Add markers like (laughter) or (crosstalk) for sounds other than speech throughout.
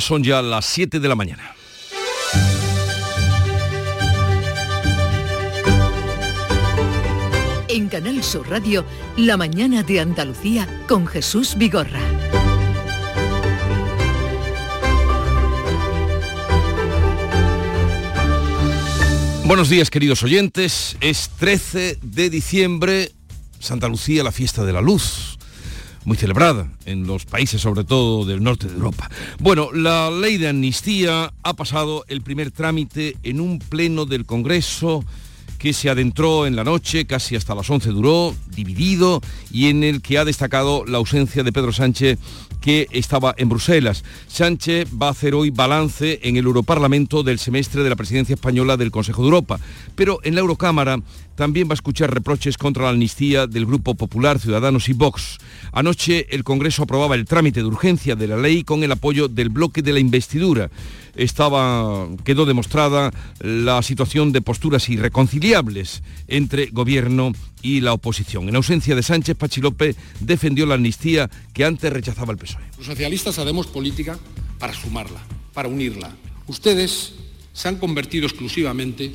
Son ya las 7 de la mañana. En Canal Sur Radio, La mañana de Andalucía con Jesús Vigorra. Buenos días queridos oyentes, es 13 de diciembre, Santa Lucía, la fiesta de la luz, muy celebrada en los países sobre todo del norte de Europa. Bueno, la ley de amnistía ha pasado el primer trámite en un pleno del Congreso que se adentró en la noche, casi hasta las 11 duró, dividido, y en el que ha destacado la ausencia de Pedro Sánchez que estaba en Bruselas. Sánchez va a hacer hoy balance en el Europarlamento del semestre de la presidencia española del Consejo de Europa, pero en la Eurocámara también va a escuchar reproches contra la amnistía del Grupo Popular, Ciudadanos y Vox. Anoche el Congreso aprobaba el trámite de urgencia de la ley con el apoyo del bloque de la investidura. Estaba, quedó demostrada la situación de posturas irreconciliables entre gobierno y la oposición. En ausencia de Sánchez, Pachilope defendió la amnistía que antes rechazaba el PSOE. Los socialistas haremos política para sumarla, para unirla. Ustedes se han convertido exclusivamente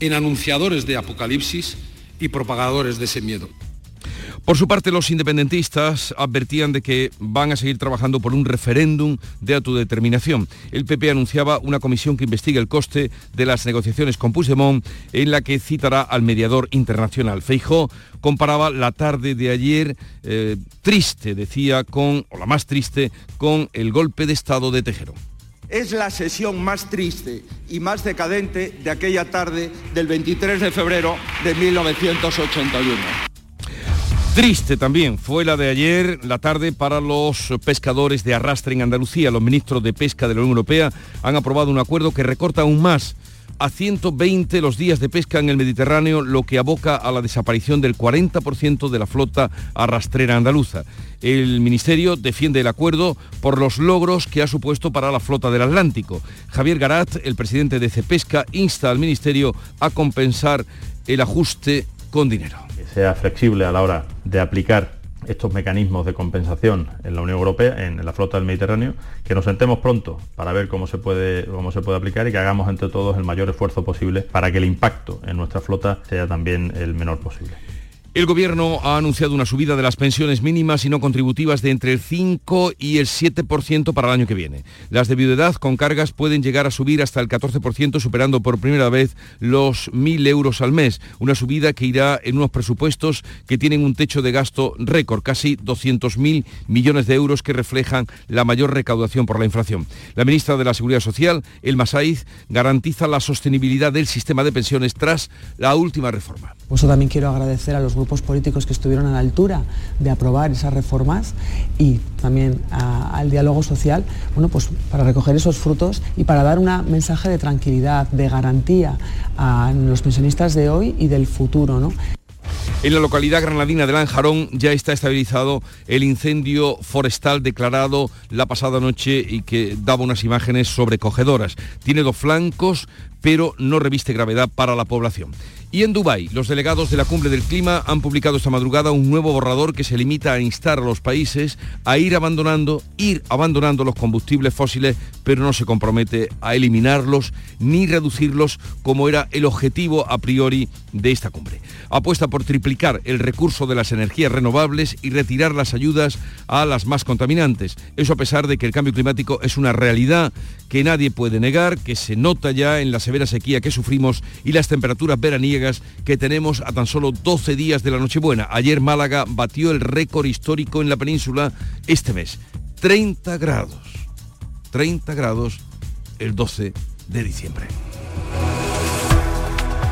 en anunciadores de apocalipsis y propagadores de ese miedo. Por su parte, los independentistas advertían de que van a seguir trabajando por un referéndum de autodeterminación. El PP anunciaba una comisión que investigue el coste de las negociaciones con Puigdemont, en la que citará al mediador internacional. Feijó comparaba la tarde de ayer eh, triste, decía, con, o la más triste, con el golpe de Estado de Tejero. Es la sesión más triste y más decadente de aquella tarde del 23 de febrero de 1981. Triste también fue la de ayer, la tarde, para los pescadores de arrastre en Andalucía. Los ministros de Pesca de la Unión Europea han aprobado un acuerdo que recorta aún más a 120 los días de pesca en el Mediterráneo, lo que aboca a la desaparición del 40% de la flota arrastrera andaluza. El Ministerio defiende el acuerdo por los logros que ha supuesto para la flota del Atlántico. Javier Garat, el presidente de Cepesca, insta al Ministerio a compensar el ajuste con dinero. Sea flexible a la hora de aplicar estos mecanismos de compensación en la Unión Europea, en la flota del Mediterráneo, que nos sentemos pronto para ver cómo se puede, cómo se puede aplicar y que hagamos entre todos el mayor esfuerzo posible para que el impacto en nuestra flota sea también el menor posible. El Gobierno ha anunciado una subida de las pensiones mínimas y no contributivas de entre el 5 y el 7% para el año que viene. Las de viudedad con cargas pueden llegar a subir hasta el 14%, superando por primera vez los 1.000 euros al mes. Una subida que irá en unos presupuestos que tienen un techo de gasto récord, casi 200.000 millones de euros que reflejan la mayor recaudación por la inflación. La ministra de la Seguridad Social, El Masaiz, garantiza la sostenibilidad del sistema de pensiones tras la última reforma. Por también quiero agradecer a los grupos políticos que estuvieron a la altura de aprobar esas reformas y también al diálogo social, bueno, pues para recoger esos frutos y para dar un mensaje de tranquilidad, de garantía a los pensionistas de hoy y del futuro. ¿no? En la localidad granadina de Lanjarón ya está estabilizado el incendio forestal declarado la pasada noche y que daba unas imágenes sobrecogedoras. Tiene dos flancos, pero no reviste gravedad para la población. Y en Dubái, los delegados de la Cumbre del Clima han publicado esta madrugada un nuevo borrador que se limita a instar a los países a ir abandonando, ir abandonando los combustibles fósiles, pero no se compromete a eliminarlos ni reducirlos como era el objetivo a priori de esta cumbre. Apuesta por triplicar el recurso de las energías renovables y retirar las ayudas a las más contaminantes. Eso a pesar de que el cambio climático es una realidad que nadie puede negar, que se nota ya en la severa sequía que sufrimos y las temperaturas veraniegas que tenemos a tan solo 12 días de la Nochebuena. Ayer Málaga batió el récord histórico en la península este mes. 30 grados. 30 grados el 12 de diciembre.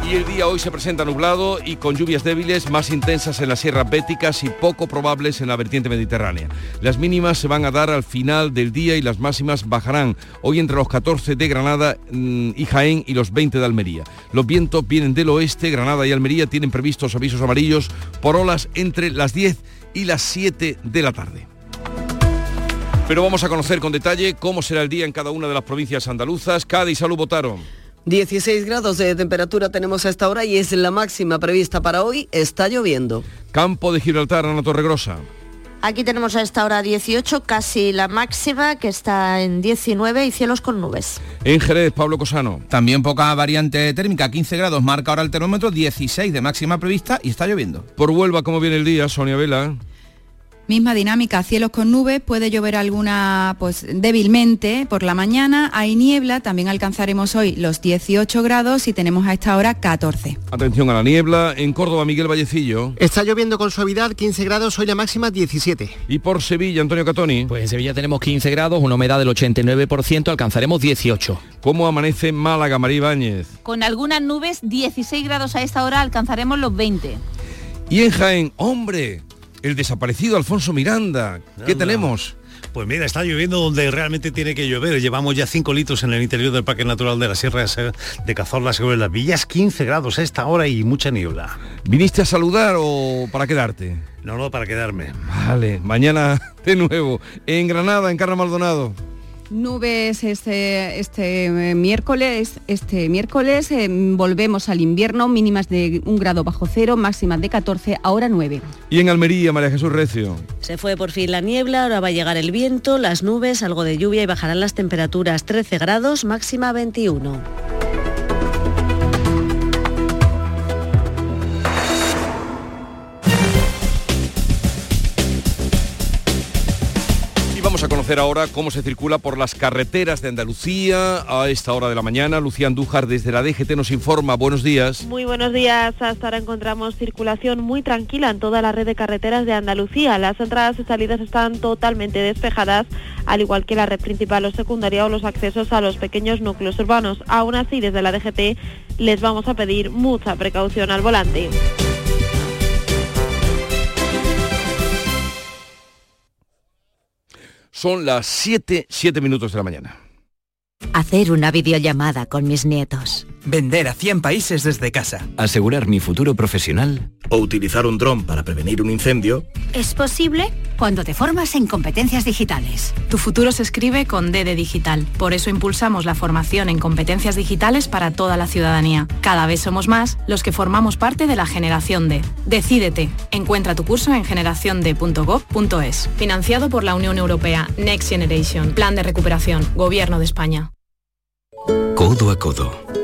Y el día hoy se presenta nublado y con lluvias débiles más intensas en las sierras béticas y poco probables en la vertiente mediterránea. Las mínimas se van a dar al final del día y las máximas bajarán hoy entre los 14 de Granada mm, y Jaén y los 20 de Almería. Los vientos vienen del oeste, Granada y Almería tienen previstos avisos amarillos por olas entre las 10 y las 7 de la tarde. Pero vamos a conocer con detalle cómo será el día en cada una de las provincias andaluzas. Cádiz, salud, votaron. 16 grados de temperatura tenemos a esta hora y es la máxima prevista para hoy. Está lloviendo. Campo de Gibraltar, Ana Torregrosa. Aquí tenemos a esta hora 18, casi la máxima, que está en 19 y cielos con nubes. En Jerez, Pablo Cosano. También poca variante térmica, 15 grados, marca ahora el termómetro, 16 de máxima prevista y está lloviendo. Por Huelva, ¿cómo viene el día, Sonia Vela? Misma dinámica, cielos con nubes, puede llover alguna pues débilmente por la mañana, hay niebla, también alcanzaremos hoy los 18 grados y tenemos a esta hora 14. Atención a la niebla, en Córdoba Miguel Vallecillo. Está lloviendo con suavidad, 15 grados, hoy la máxima 17. Y por Sevilla, Antonio Catoni. Pues en Sevilla tenemos 15 grados, una humedad del 89%, alcanzaremos 18. ¿Cómo amanece Málaga, María Ibáñez? Con algunas nubes, 16 grados a esta hora, alcanzaremos los 20. Y en Jaén, hombre, el desaparecido Alfonso Miranda. ¿Qué Anda. tenemos? Pues mira, está lloviendo donde realmente tiene que llover. Llevamos ya 5 litros en el interior del Parque Natural de la Sierra de Cazorla sobre las villas, 15 grados a esta hora y mucha niebla. ¿Viniste a saludar o para quedarte? No, no, para quedarme. Vale, mañana (laughs) de nuevo. En Granada, en Carra Maldonado. Nubes este, este eh, miércoles, este miércoles eh, volvemos al invierno, mínimas de un grado bajo cero, máximas de 14, ahora 9. Y en Almería, María Jesús Recio. Se fue por fin la niebla, ahora va a llegar el viento, las nubes, algo de lluvia y bajarán las temperaturas 13 grados, máxima 21. Conocer ahora cómo se circula por las carreteras de Andalucía a esta hora de la mañana. Lucía Andújar desde la DGT nos informa. Buenos días. Muy buenos días. Hasta ahora encontramos circulación muy tranquila en toda la red de carreteras de Andalucía. Las entradas y salidas están totalmente despejadas, al igual que la red principal o secundaria o los accesos a los pequeños núcleos urbanos. Aún así, desde la DGT les vamos a pedir mucha precaución al volante. Son las 7, 7 minutos de la mañana. Hacer una videollamada con mis nietos. Vender a 100 países desde casa. Asegurar mi futuro profesional. O utilizar un dron para prevenir un incendio. Es posible cuando te formas en competencias digitales. Tu futuro se escribe con D de digital. Por eso impulsamos la formación en competencias digitales para toda la ciudadanía. Cada vez somos más los que formamos parte de la generación D. Decídete. Encuentra tu curso en generaciond.gov.es. Financiado por la Unión Europea. Next Generation. Plan de recuperación. Gobierno de España. Codo a codo.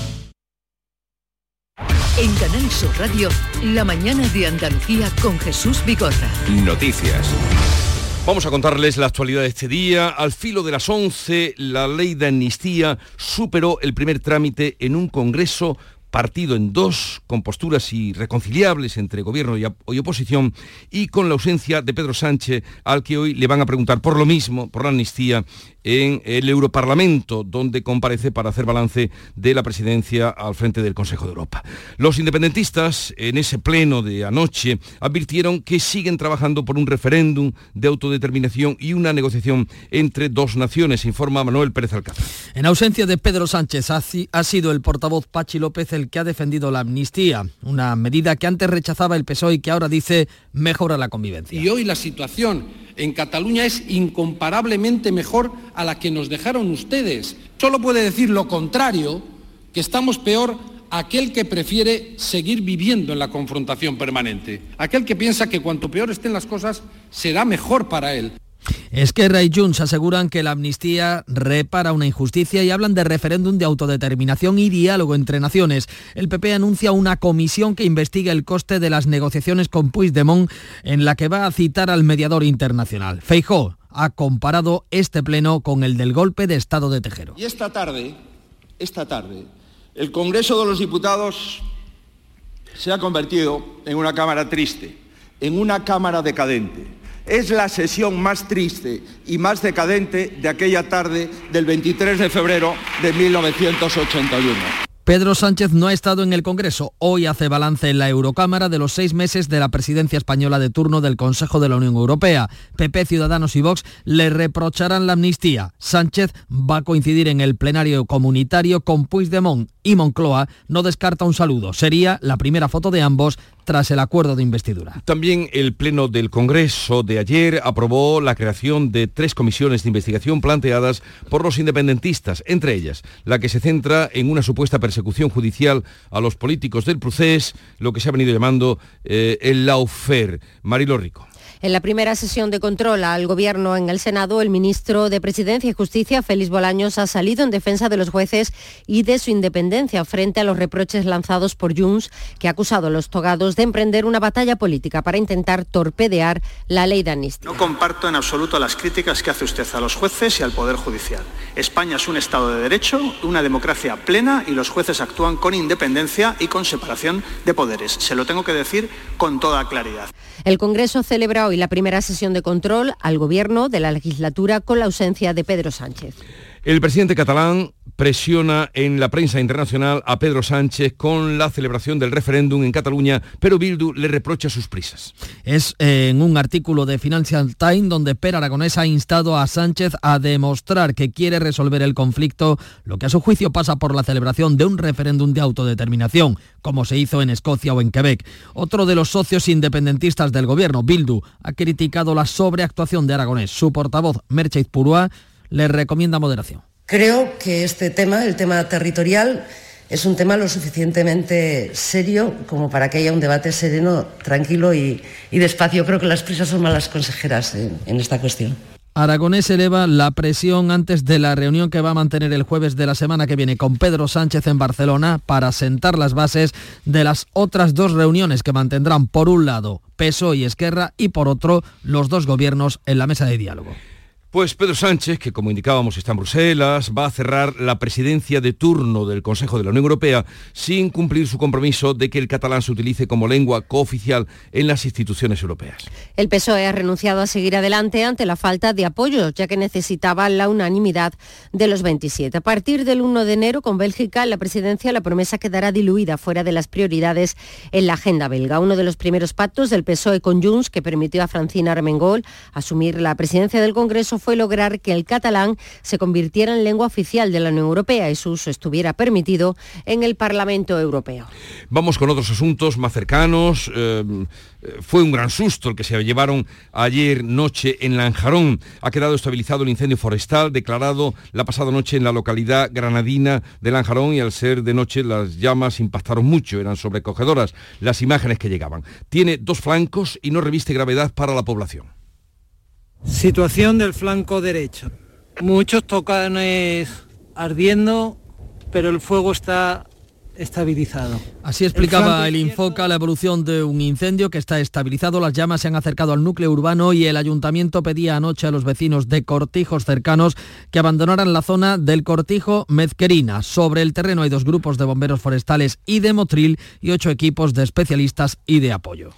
En Canal Sur Radio, la mañana de Andalucía con Jesús Vigorra. Noticias. Vamos a contarles la actualidad de este día. Al filo de las 11, la ley de amnistía superó el primer trámite en un Congreso partido en dos, con posturas irreconciliables entre gobierno y, y, oposición, y con la ausencia de Pedro Sánchez, al que hoy le van a preguntar por lo mismo, por la amnistía, en el Europarlamento, donde comparece para hacer balance de la presidencia al frente del Consejo de Europa. Los independentistas, en ese pleno de anoche, advirtieron que siguen trabajando por un referéndum de autodeterminación y una negociación entre dos naciones, informa Manuel Pérez Alcázar. En ausencia de Pedro Sánchez, ha sido el portavoz Pachi López el que ha defendido la amnistía, una medida que antes rechazaba el PSOE y que ahora dice mejora la convivencia. Y hoy la situación en Cataluña es incomparablemente mejor a la que nos dejaron ustedes. Solo puede decir lo contrario, que estamos peor aquel que prefiere seguir viviendo en la confrontación permanente, aquel que piensa que cuanto peor estén las cosas, será mejor para él. Esquerra y Junts aseguran que la amnistía repara una injusticia y hablan de referéndum de autodeterminación y diálogo entre naciones. El PP anuncia una comisión que investiga el coste de las negociaciones con Puigdemont en la que va a citar al mediador internacional. Feijó ha comparado este pleno con el del golpe de Estado de Tejero. Y esta tarde, esta tarde, el Congreso de los Diputados se ha convertido en una cámara triste, en una cámara decadente es la sesión más triste y más decadente de aquella tarde del 23 de febrero de 1981. Pedro Sánchez no ha estado en el Congreso. Hoy hace balance en la Eurocámara de los seis meses de la presidencia española de turno del Consejo de la Unión Europea. PP, Ciudadanos y Vox le reprocharán la amnistía. Sánchez va a coincidir en el plenario comunitario con Puigdemont y Moncloa no descarta un saludo. Sería la primera foto de ambos tras el acuerdo de investidura. También el Pleno del Congreso de ayer aprobó la creación de tres comisiones de investigación planteadas por los independentistas, entre ellas la que se centra en una supuesta persecución judicial a los políticos del procés, lo que se ha venido llamando eh, el laufer. Marilo Rico. En la primera sesión de control al Gobierno en el Senado, el ministro de Presidencia y Justicia, Félix Bolaños, ha salido en defensa de los jueces y de su independencia frente a los reproches lanzados por Junts, que ha acusado a los togados de emprender una batalla política para intentar torpedear la ley de amnistía. No comparto en absoluto las críticas que hace usted a los jueces y al Poder Judicial. España es un Estado de Derecho, una democracia plena y los jueces actúan con independencia y con separación de poderes. Se lo tengo que decir con toda claridad. El Congreso celebra hoy la primera sesión de control al Gobierno de la legislatura con la ausencia de Pedro Sánchez. El presidente catalán presiona en la prensa internacional a Pedro Sánchez con la celebración del referéndum en Cataluña, pero Bildu le reprocha sus prisas. Es en un artículo de Financial Times donde Per Aragonés ha instado a Sánchez a demostrar que quiere resolver el conflicto, lo que a su juicio pasa por la celebración de un referéndum de autodeterminación, como se hizo en Escocia o en Quebec. Otro de los socios independentistas del gobierno, Bildu, ha criticado la sobreactuación de Aragonés. Su portavoz, Merche Purua, le recomienda moderación. Creo que este tema, el tema territorial, es un tema lo suficientemente serio como para que haya un debate sereno, tranquilo y, despacio. Creo que las prisas son malas consejeras en, en esta cuestión. Aragonés eleva la presión antes de la reunión que va a mantener el jueves de la semana que viene con Pedro Sánchez en Barcelona para sentar las bases de las otras dos reuniones que mantendrán por un lado PSOE y Esquerra y por otro los dos gobiernos en la mesa de diálogo. Pues Pedro Sánchez, que como indicábamos está en Bruselas, va a cerrar la presidencia de turno del Consejo de la Unión Europea sin cumplir su compromiso de que el catalán se utilice como lengua cooficial en las instituciones europeas. El PSOE ha renunciado a seguir adelante ante la falta de apoyo, ya que necesitaba la unanimidad de los 27. A partir del 1 de enero, con Bélgica, la presidencia, la promesa quedará diluida fuera de las prioridades en la agenda belga. Uno de los primeros pactos del PSOE con Junts, que permitió a Francina Armengol asumir la presidencia del Congreso, fue lograr que el catalán se convirtiera en lengua oficial de la Unión Europea y su uso estuviera permitido en el Parlamento Europeo. Vamos con otros asuntos más cercanos. Eh, fue un gran susto el que se llevaron ayer noche en Lanjarón. Ha quedado estabilizado el incendio forestal declarado la pasada noche en la localidad granadina de Lanjarón y al ser de noche las llamas impactaron mucho, eran sobrecogedoras las imágenes que llegaban. Tiene dos flancos y no reviste gravedad para la población. Situación del flanco derecho. Muchos tocanes ardiendo, pero el fuego está estabilizado. Así explicaba el, el Infoca la evolución de un incendio que está estabilizado. Las llamas se han acercado al núcleo urbano y el ayuntamiento pedía anoche a los vecinos de cortijos cercanos que abandonaran la zona del cortijo Mezquerina. Sobre el terreno hay dos grupos de bomberos forestales y de Motril y ocho equipos de especialistas y de apoyo.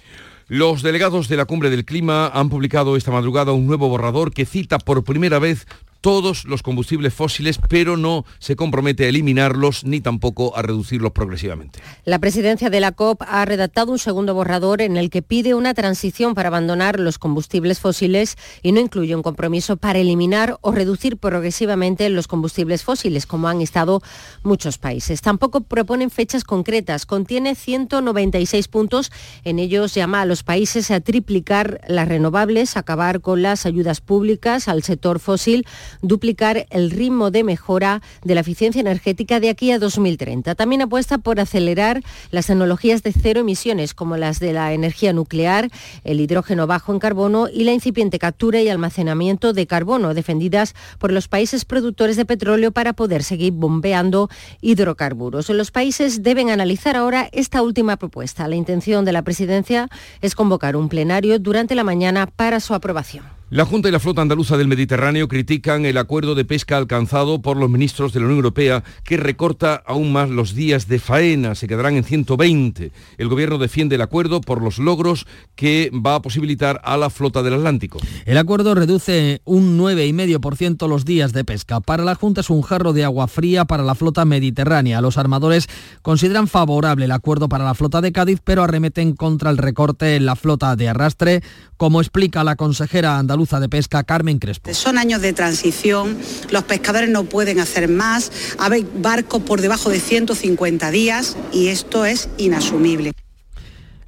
Los delegados de la Cumbre del Clima han publicado esta madrugada un nuevo borrador que cita por primera vez todos los combustibles fósiles, pero no se compromete a eliminarlos ni tampoco a reducirlos progresivamente. La presidencia de la COP ha redactado un segundo borrador en el que pide una transición para abandonar los combustibles fósiles y no incluye un compromiso para eliminar o reducir progresivamente los combustibles fósiles, como han estado muchos países. Tampoco proponen fechas concretas. Contiene 196 puntos. En ellos llama a los países a triplicar las renovables, acabar con las ayudas públicas al sector fósil, duplicar el ritmo de mejora de la eficiencia energética de aquí a 2030. También apuesta por acelerar las tecnologías de cero emisiones, como las de la energía nuclear, el hidrógeno bajo en carbono y la incipiente captura y almacenamiento de carbono, defendidas por los países productores de petróleo para poder seguir bombeando hidrocarburos. Los países deben analizar ahora esta última propuesta. La intención de la presidencia es convocar un plenario durante la mañana para su aprobación. La Junta y la Flota Andaluza del Mediterráneo critican el acuerdo de pesca alcanzado por los ministros de la Unión Europea que recorta aún más los días de faena, se quedarán en 120. El gobierno defiende el acuerdo por los logros que va a posibilitar a la flota del Atlántico. El acuerdo reduce un 9,5% los días de pesca. Para la Junta es un jarro de agua fría para la flota mediterránea. Los armadores consideran favorable el acuerdo para la flota de Cádiz, pero arremeten contra el recorte en la flota de arrastre, como explica la consejera andaluza de Pesca, Carmen Crespo. Son años de transición, los pescadores no pueden hacer más, hay barcos por debajo de 150 días y esto es inasumible.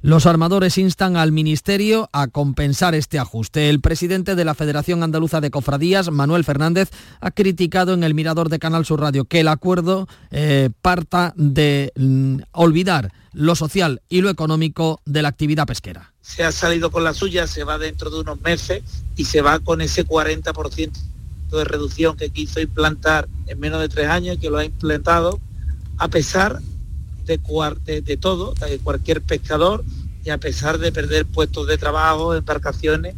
Los armadores instan al Ministerio a compensar este ajuste. El presidente de la Federación Andaluza de Cofradías, Manuel Fernández, ha criticado en el Mirador de Canal Sur Radio que el acuerdo eh, parta de mm, olvidar lo social y lo económico de la actividad pesquera. Se ha salido con la suya, se va dentro de unos meses y se va con ese 40% de reducción que quiso implantar en menos de tres años y que lo ha implantado a pesar de, todo, de cualquier pescador y a pesar de perder puestos de trabajo, embarcaciones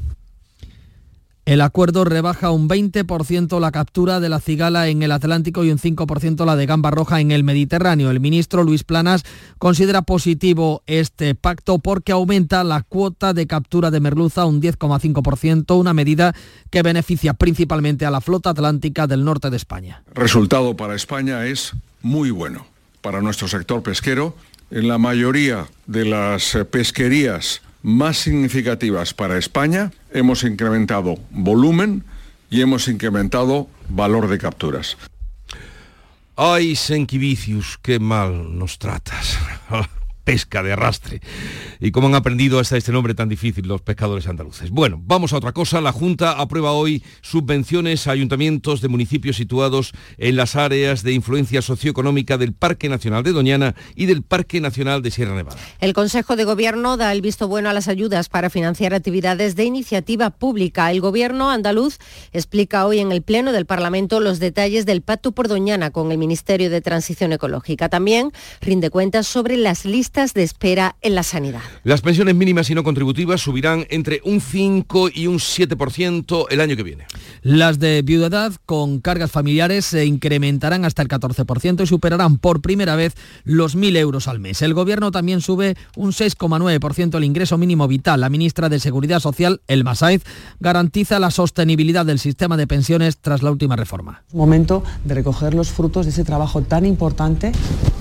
el acuerdo rebaja un 20% la captura de la cigala en el Atlántico y un 5% la de gamba roja en el Mediterráneo. El ministro Luis Planas considera positivo este pacto porque aumenta la cuota de captura de merluza un 10,5%, una medida que beneficia principalmente a la flota atlántica del norte de España. El resultado para España es muy bueno para nuestro sector pesquero. En la mayoría de las pesquerías más significativas para España hemos incrementado volumen y hemos incrementado valor de capturas. Ay, Senquivicius, qué mal nos tratas. (laughs) pesca de arrastre. Y cómo han aprendido hasta este nombre tan difícil los pescadores andaluces. Bueno, vamos a otra cosa. La Junta aprueba hoy subvenciones a ayuntamientos de municipios situados en las áreas de influencia socioeconómica del Parque Nacional de Doñana y del Parque Nacional de Sierra Nevada. El Consejo de Gobierno da el visto bueno a las ayudas para financiar actividades de iniciativa pública. El Gobierno andaluz explica hoy en el Pleno del Parlamento los detalles del Pacto por Doñana con el Ministerio de Transición Ecológica. También rinde cuentas sobre las listas de espera en la sanidad. Las pensiones mínimas y no contributivas subirán entre un 5 y un 7% el año que viene. Las de viudedad con cargas familiares se incrementarán hasta el 14% y superarán por primera vez los 1.000 euros al mes. El Gobierno también sube un 6,9% el ingreso mínimo vital. La ministra de Seguridad Social, Elma Saiz, garantiza la sostenibilidad del sistema de pensiones tras la última reforma. Momento de recoger los frutos de ese trabajo tan importante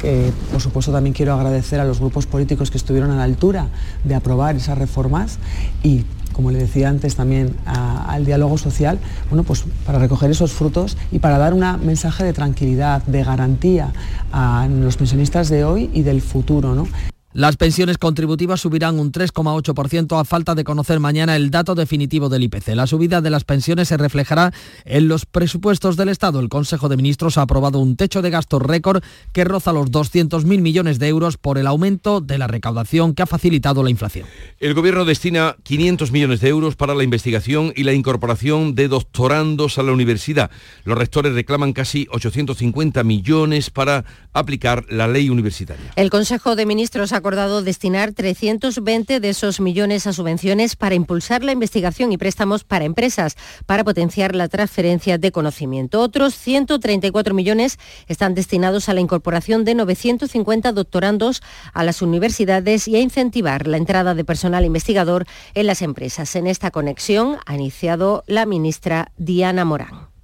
que, por supuesto, también quiero agradecer a los grupos políticos que estuvieron a la altura de aprobar esas reformas y como le decía antes también al diálogo social, bueno, pues para recoger esos frutos y para dar un mensaje de tranquilidad, de garantía a los pensionistas de hoy y del futuro. ¿no? Las pensiones contributivas subirán un 3,8% a falta de conocer mañana el dato definitivo del IPC. La subida de las pensiones se reflejará en los presupuestos del Estado. El Consejo de Ministros ha aprobado un techo de gastos récord que roza los 200.000 millones de euros por el aumento de la recaudación que ha facilitado la inflación. El Gobierno destina 500 millones de euros para la investigación y la incorporación de doctorandos a la universidad. Los rectores reclaman casi 850 millones para aplicar la ley universitaria. El Consejo de Ministros ha acordado destinar 320 de esos millones a subvenciones para impulsar la investigación y préstamos para empresas, para potenciar la transferencia de conocimiento. Otros 134 millones están destinados a la incorporación de 950 doctorandos a las universidades y a incentivar la entrada de personal investigador en las empresas. En esta conexión ha iniciado la ministra Diana Morán.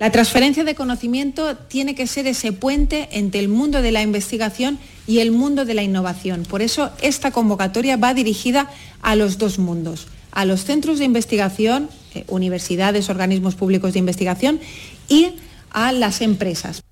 La transferencia de conocimiento tiene que ser ese puente entre el mundo de la investigación y el mundo de la innovación. Por eso esta convocatoria va dirigida a los dos mundos, a los centros de investigación, eh, universidades, organismos públicos de investigación y a las empresas.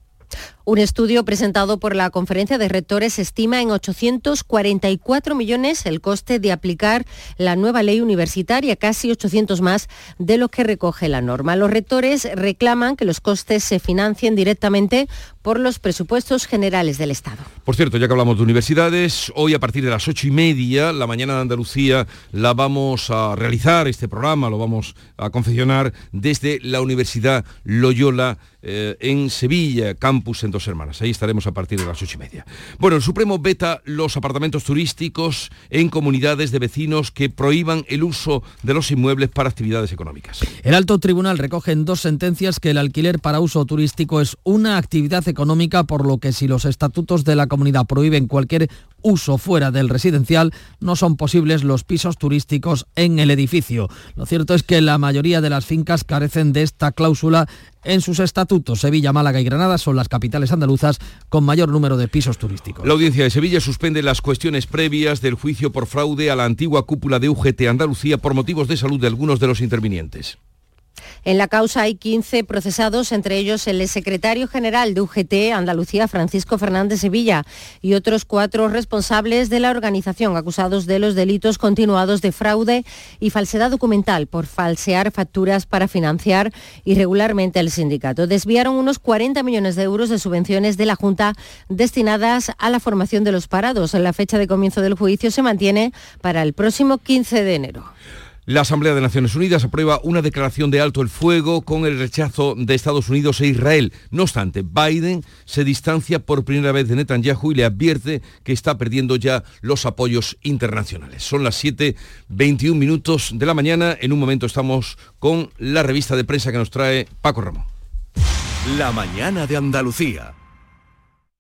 Un estudio presentado por la Conferencia de Rectores estima en 844 millones el coste de aplicar la nueva ley universitaria, casi 800 más de lo que recoge la norma. Los rectores reclaman que los costes se financien directamente por los presupuestos generales del Estado. Por cierto, ya que hablamos de universidades, hoy a partir de las ocho y media, la mañana de Andalucía, la vamos a realizar, este programa lo vamos a confeccionar desde la Universidad Loyola eh, en Sevilla, campus en hermanas. Ahí estaremos a partir de las ocho y media. Bueno, el Supremo veta los apartamentos turísticos en comunidades de vecinos que prohíban el uso de los inmuebles para actividades económicas. El alto tribunal recoge en dos sentencias que el alquiler para uso turístico es una actividad económica, por lo que si los estatutos de la comunidad prohíben cualquier uso fuera del residencial, no son posibles los pisos turísticos en el edificio. Lo cierto es que la mayoría de las fincas carecen de esta cláusula en sus estatutos. Sevilla, Málaga y Granada son las capitales andaluzas con mayor número de pisos turísticos. La audiencia de Sevilla suspende las cuestiones previas del juicio por fraude a la antigua cúpula de UGT Andalucía por motivos de salud de algunos de los intervinientes. En la causa hay 15 procesados, entre ellos el secretario general de UGT Andalucía, Francisco Fernández Sevilla, y otros cuatro responsables de la organización acusados de los delitos continuados de fraude y falsedad documental por falsear facturas para financiar irregularmente el sindicato. Desviaron unos 40 millones de euros de subvenciones de la Junta destinadas a la formación de los parados. La fecha de comienzo del juicio se mantiene para el próximo 15 de enero. La Asamblea de Naciones Unidas aprueba una declaración de alto el fuego con el rechazo de Estados Unidos e Israel. No obstante, Biden se distancia por primera vez de Netanyahu y le advierte que está perdiendo ya los apoyos internacionales. Son las 7.21 minutos de la mañana. En un momento estamos con la revista de prensa que nos trae Paco Ramón. La mañana de Andalucía.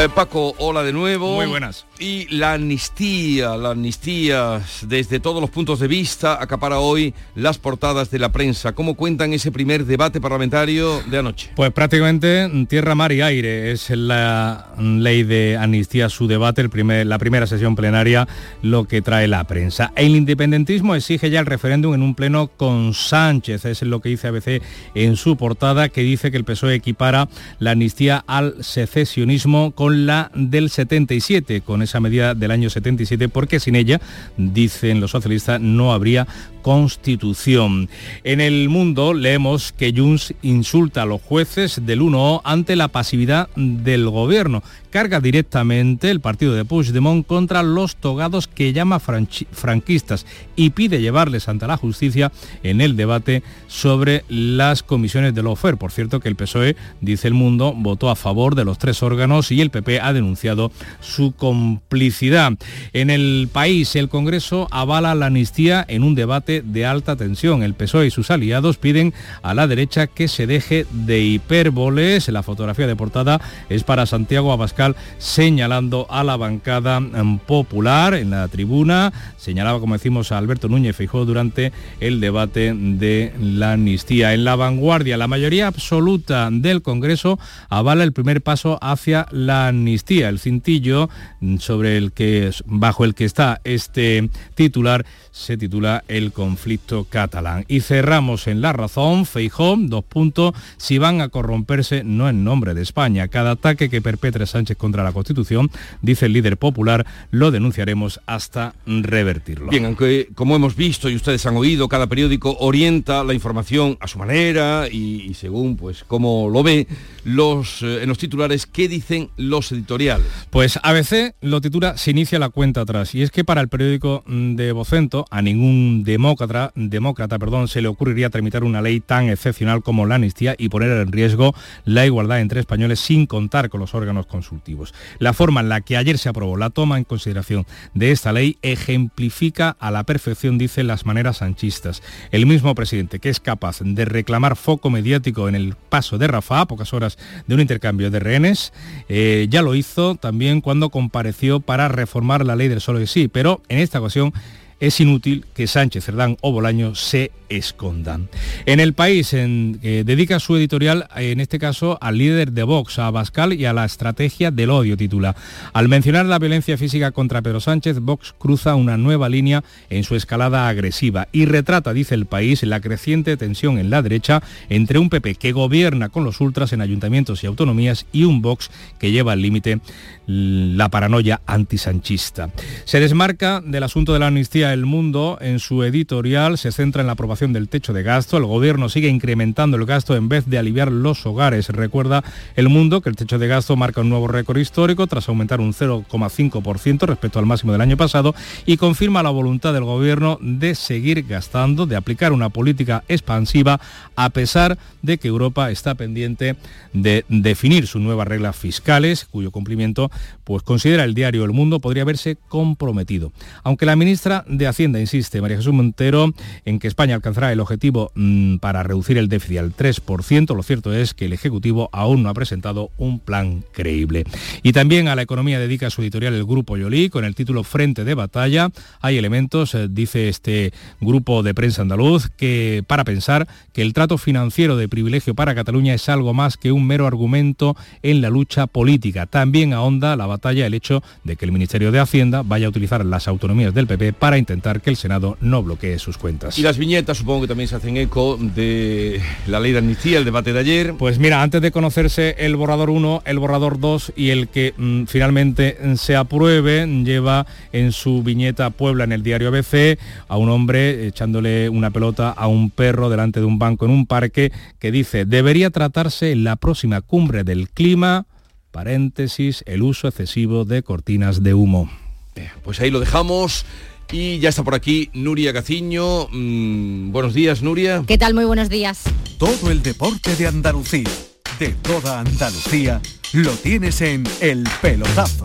Eh, Paco, hola de nuevo. Muy buenas. Y la amnistía, la amnistía desde todos los puntos de vista acapara hoy las portadas de la prensa. ¿Cómo cuentan ese primer debate parlamentario de anoche? Pues prácticamente tierra, mar y aire. Es la ley de amnistía su debate, el primer, la primera sesión plenaria, lo que trae la prensa. El independentismo exige ya el referéndum en un pleno con Sánchez. Es lo que dice ABC en su portada, que dice que el PSOE equipara la amnistía al secesionismo con la del 77, con esa medida del año 77, porque sin ella, dicen los socialistas, no habría constitución. En el mundo leemos que Junts insulta a los jueces del 1 ante la pasividad del gobierno. Carga directamente el partido de Puigdemont contra los togados que llama franquistas y pide llevarles ante la justicia en el debate sobre las comisiones de Lofer. Por cierto que el PSOE, dice el mundo, votó a favor de los tres órganos y el PP ha denunciado su complicidad. En el país, el Congreso avala la amnistía en un debate de alta tensión. El PSOE y sus aliados piden a la derecha que se deje de hipérboles. La fotografía de portada es para Santiago Abascal señalando a la bancada em, popular en la tribuna. Señalaba, como decimos, a Alberto Núñez Feijóo durante el debate de la amnistía. En la vanguardia, la mayoría absoluta del Congreso avala el primer paso hacia la amnistía. El cintillo mm, sobre el que bajo el que está este titular se titula El conflicto catalán. Y cerramos en La Razón, Feijón, dos puntos, si van a corromperse no en nombre de España. Cada ataque que perpetre Sánchez contra la Constitución, dice el líder popular, lo denunciaremos hasta revertirlo. Bien, aunque como hemos visto y ustedes han oído, cada periódico orienta la información a su manera y, según pues cómo lo ve, los, eh, en los titulares, ¿qué dicen los editoriales? Pues ABC lo titula Se inicia la cuenta atrás y es que para el periódico mm, de Vocento a ningún demócrata, demócrata perdón, se le ocurriría tramitar una ley tan excepcional como la amnistía y poner en riesgo la igualdad entre españoles sin contar con los órganos consultivos. La forma en la que ayer se aprobó la toma en consideración de esta ley ejemplifica a la perfección, dice, las maneras sanchistas. El mismo presidente que es capaz de reclamar foco mediático en el paso de Rafa a pocas horas de un intercambio de rehenes, eh, ya lo hizo también cuando compareció para reformar la ley del solo y sí, pero en esta ocasión es inútil que Sánchez, Cerdán o Bolaño se escondan. En el país en, eh, dedica su editorial, en este caso, al líder de Vox, a Bascal y a la estrategia del odio, titula. Al mencionar la violencia física contra Pedro Sánchez, Vox cruza una nueva línea en su escalada agresiva y retrata, dice el país, la creciente tensión en la derecha entre un PP que gobierna con los ultras en ayuntamientos y autonomías y un Vox que lleva al límite la paranoia antisanchista. Se desmarca del asunto de la amnistía El Mundo. En su editorial se centra en la aprobación del techo de gasto. El gobierno sigue incrementando el gasto en vez de aliviar los hogares. Recuerda El Mundo que el techo de gasto marca un nuevo récord histórico tras aumentar un 0,5% respecto al máximo del año pasado y confirma la voluntad del gobierno de seguir gastando, de aplicar una política expansiva a pesar de que Europa está pendiente de definir sus nuevas reglas fiscales, cuyo cumplimiento pues considera el diario El Mundo podría verse comprometido. Aunque la ministra de Hacienda insiste, María Jesús Montero, en que España alcanzará el objetivo mm, para reducir el déficit al 3%, lo cierto es que el Ejecutivo aún no ha presentado un plan creíble. Y también a la economía dedica su editorial el Grupo Yolí con el título Frente de Batalla. Hay elementos, eh, dice este grupo de prensa andaluz, que para pensar que el trato financiero de privilegio para Cataluña es algo más que un mero argumento en la lucha política. También ahonda la batalla el hecho de que el Ministerio de Hacienda vaya a utilizar las autonomías del PP para intentar que el Senado no bloquee sus cuentas. Y las viñetas supongo que también se hacen eco de la ley de amnistía, el debate de ayer. Pues mira, antes de conocerse el borrador 1, el borrador 2 y el que mm, finalmente se apruebe, lleva en su viñeta Puebla en el diario ABC a un hombre echándole una pelota a un perro delante de un banco en un parque que dice, debería tratarse en la próxima cumbre del clima paréntesis, el uso excesivo de cortinas de humo. Pues ahí lo dejamos. Y ya está por aquí Nuria Gaciño. Mm, buenos días, Nuria. ¿Qué tal? Muy buenos días. Todo el deporte de Andalucía, de toda Andalucía, lo tienes en El Pelotazo.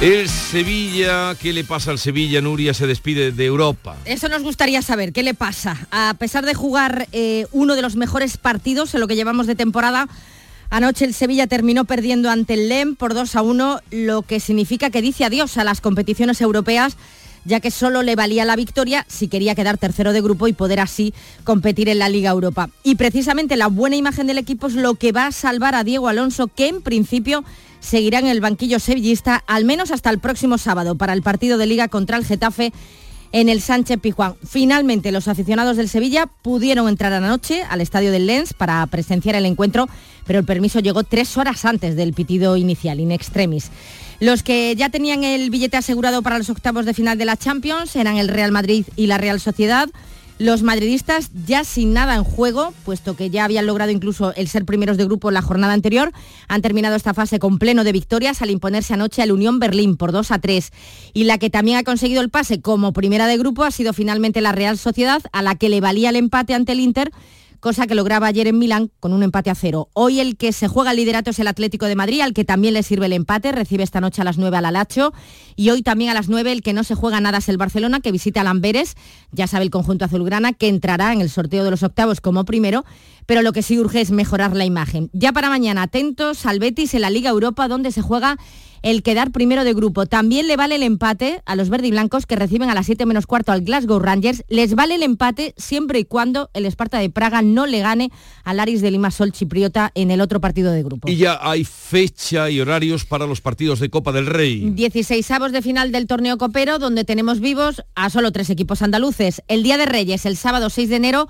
El Sevilla, ¿qué le pasa al Sevilla? Nuria se despide de Europa. Eso nos gustaría saber, ¿qué le pasa? A pesar de jugar eh, uno de los mejores partidos en lo que llevamos de temporada, anoche el Sevilla terminó perdiendo ante el LEM por 2 a 1, lo que significa que dice adiós a las competiciones europeas ya que solo le valía la victoria si quería quedar tercero de grupo y poder así competir en la Liga Europa. Y precisamente la buena imagen del equipo es lo que va a salvar a Diego Alonso, que en principio seguirá en el banquillo sevillista al menos hasta el próximo sábado para el partido de Liga contra el Getafe en el Sánchez Pijuán. Finalmente, los aficionados del Sevilla pudieron entrar anoche al estadio del Lens para presenciar el encuentro, pero el permiso llegó tres horas antes del pitido inicial, in extremis. Los que ya tenían el billete asegurado para los octavos de final de la Champions eran el Real Madrid y la Real Sociedad. Los madridistas ya sin nada en juego, puesto que ya habían logrado incluso el ser primeros de grupo la jornada anterior, han terminado esta fase con pleno de victorias al imponerse anoche al Unión Berlín por 2 a 3. Y la que también ha conseguido el pase como primera de grupo ha sido finalmente la Real Sociedad, a la que le valía el empate ante el Inter cosa que lograba ayer en Milán con un empate a cero. Hoy el que se juega el liderato es el Atlético de Madrid, al que también le sirve el empate, recibe esta noche a las 9 al Alacho y hoy también a las 9 el que no se juega nada es el Barcelona, que visita a Lamberes, ya sabe el conjunto azulgrana, que entrará en el sorteo de los octavos como primero, pero lo que sí urge es mejorar la imagen. Ya para mañana, atentos al Betis en la Liga Europa, donde se juega el quedar primero de grupo. También le vale el empate a los verdiblancos que reciben a las 7 menos cuarto al Glasgow Rangers. Les vale el empate siempre y cuando el Esparta de Praga no le gane al Aris de Lima Sol Chipriota en el otro partido de grupo. Y ya hay fecha y horarios para los partidos de Copa del Rey. 16 avos de final del torneo copero, donde tenemos vivos a solo tres equipos andaluces. El Día de Reyes, el sábado 6 de enero,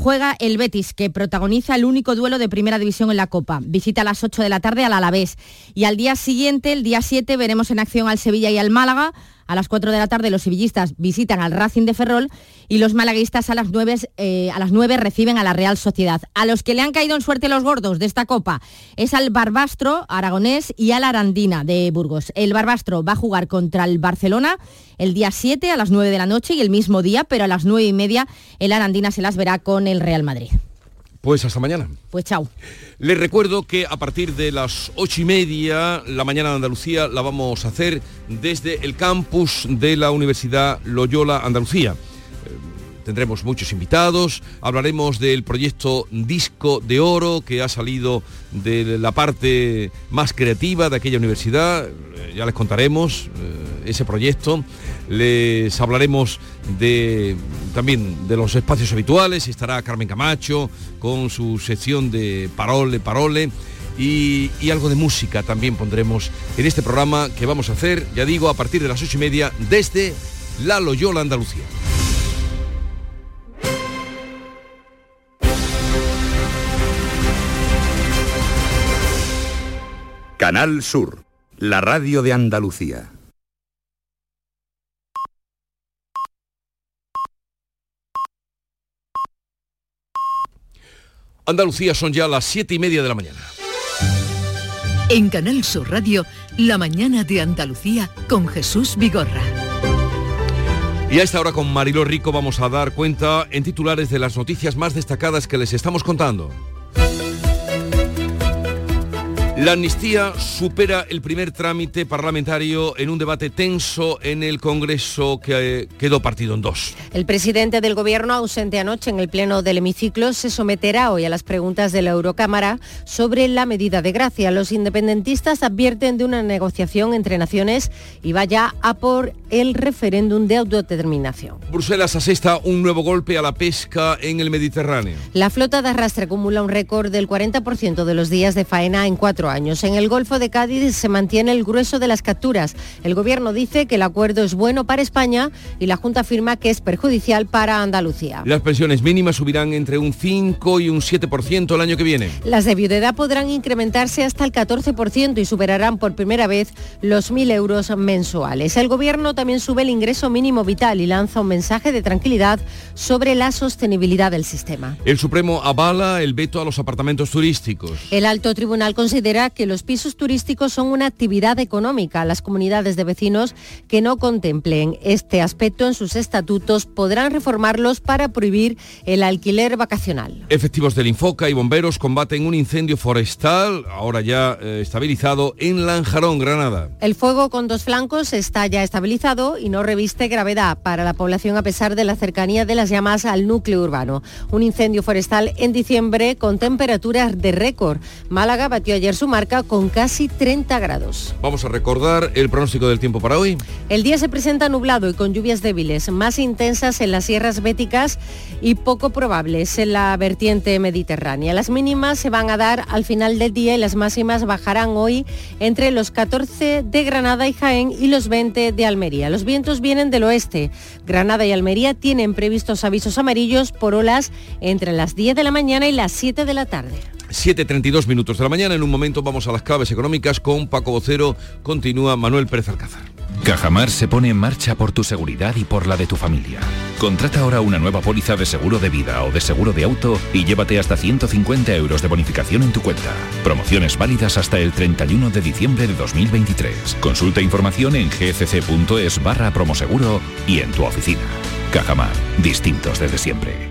juega el Betis, que protagoniza el único duelo de primera división en la Copa. Visita a las 8 de la tarde al Alavés. Y al día siguiente, el día 7, veremos en acción al Sevilla y al Málaga. A las 4 de la tarde los sevillistas visitan al Racing de Ferrol y los malaguistas a las 9, a las 9 reciben a la Real Sociedad. A los que le han caído en suerte los gordos de esta copa es al Barbastro aragonés y al Arandina de Burgos. El Barbastro va a jugar contra el Barcelona el día 7 a las 9 de la noche y el mismo día, pero a las 9 y media el Arandina se las verá con el Real Madrid. Pues hasta mañana. Pues chao. Les recuerdo que a partir de las ocho y media, la mañana de Andalucía la vamos a hacer desde el campus de la Universidad Loyola Andalucía. Eh, tendremos muchos invitados, hablaremos del proyecto Disco de Oro que ha salido de la parte más creativa de aquella universidad, eh, ya les contaremos eh, ese proyecto, les hablaremos de también de los espacios habituales, estará Carmen Camacho con su sección de Parole, Parole. Y, y, algo de música también pondremos en este programa que vamos a hacer, ya digo, a partir de las ocho y media desde la Loyola Andalucía. Canal Sur, la radio de Andalucía. Andalucía son ya las siete y media de la mañana. En Canal Sur Radio, la mañana de Andalucía con Jesús Vigorra. Y a esta hora con Mariló Rico vamos a dar cuenta en titulares de las noticias más destacadas que les estamos contando. La amnistía supera el primer trámite parlamentario en un debate tenso en el Congreso que quedó partido en dos. El presidente del Gobierno, ausente anoche en el Pleno del Hemiciclo, se someterá hoy a las preguntas de la Eurocámara sobre la medida de gracia. Los independentistas advierten de una negociación entre naciones y vaya a por el referéndum de autodeterminación. Bruselas asesta un nuevo golpe a la pesca en el Mediterráneo. La flota de arrastre acumula un récord del 40% de los días de faena en cuatro años. En el Golfo de Cádiz se mantiene el grueso de las capturas. El Gobierno dice que el acuerdo es bueno para España y la Junta afirma que es perjudicial para Andalucía. Las pensiones mínimas subirán entre un 5 y un 7% el año que viene. Las de viudedad podrán incrementarse hasta el 14% y superarán por primera vez los 1.000 euros mensuales. El Gobierno también sube el ingreso mínimo vital y lanza un mensaje de tranquilidad sobre la sostenibilidad del sistema. El Supremo avala el veto a los apartamentos turísticos. El alto tribunal considera que los pisos turísticos son una actividad económica. Las comunidades de vecinos que no contemplen este aspecto en sus estatutos podrán reformarlos para prohibir el alquiler vacacional. Efectivos del Infoca y bomberos combaten un incendio forestal, ahora ya eh, estabilizado, en Lanjarón, Granada. El fuego con dos flancos está ya estabilizado y no reviste gravedad para la población a pesar de la cercanía de las llamas al núcleo urbano. Un incendio forestal en diciembre con temperaturas de récord. Málaga batió ayer su marca con casi 30 grados. Vamos a recordar el pronóstico del tiempo para hoy. El día se presenta nublado y con lluvias débiles, más intensas en las sierras béticas y poco probables en la vertiente mediterránea. Las mínimas se van a dar al final del día y las máximas bajarán hoy entre los 14 de Granada y Jaén y los 20 de Almería. Los vientos vienen del oeste. Granada y Almería tienen previstos avisos amarillos por olas entre las 10 de la mañana y las 7 de la tarde. 7.32 minutos de la mañana. En un momento vamos a las claves económicas con Paco Vocero. Continúa Manuel Pérez Alcázar. Cajamar se pone en marcha por tu seguridad y por la de tu familia. Contrata ahora una nueva póliza de seguro de vida o de seguro de auto y llévate hasta 150 euros de bonificación en tu cuenta. Promociones válidas hasta el 31 de diciembre de 2023. Consulta información en gcc.es barra promoseguro y en tu oficina. Cajamar, distintos desde siempre.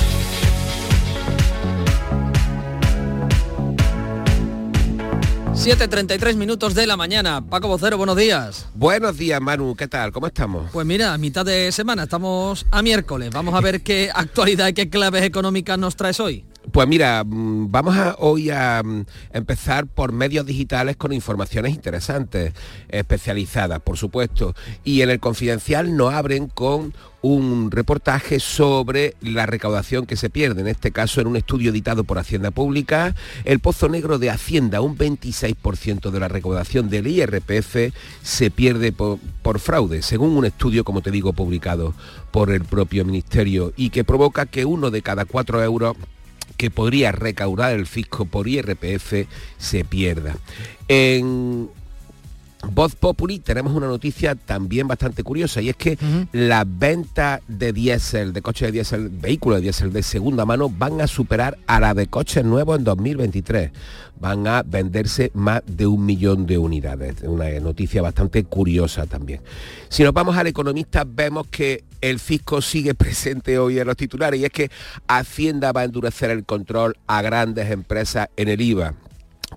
7.33 minutos de la mañana. Paco Vocero, buenos días. Buenos días, Manu. ¿Qué tal? ¿Cómo estamos? Pues mira, a mitad de semana, estamos a miércoles. Vamos a ver qué actualidad y qué claves económicas nos traes hoy. Pues mira, mm, vamos a, hoy a mm, empezar por medios digitales con informaciones interesantes, especializadas, por supuesto. Y en el confidencial nos abren con un reportaje sobre la recaudación que se pierde, en este caso en un estudio editado por Hacienda Pública, el pozo negro de Hacienda, un 26% de la recaudación del IRPF se pierde por, por, fraude, según un estudio, como te digo, publicado por el propio Ministerio y que provoca que uno de cada cuatro euros que podría recaudar el fisco por IRPF se pierda. En Voz Populi tenemos una noticia también bastante curiosa y es que las ventas de diésel, de coches de diésel, vehículos de diésel de segunda mano van a superar a la de coches nuevos en 2023. Van a venderse más de un millón de unidades. Una noticia bastante curiosa también. Si nos vamos al economista vemos que el fisco sigue (laughs) presente hoy en los titulares y es que Hacienda va a endurecer el control a grandes empresas en el IVA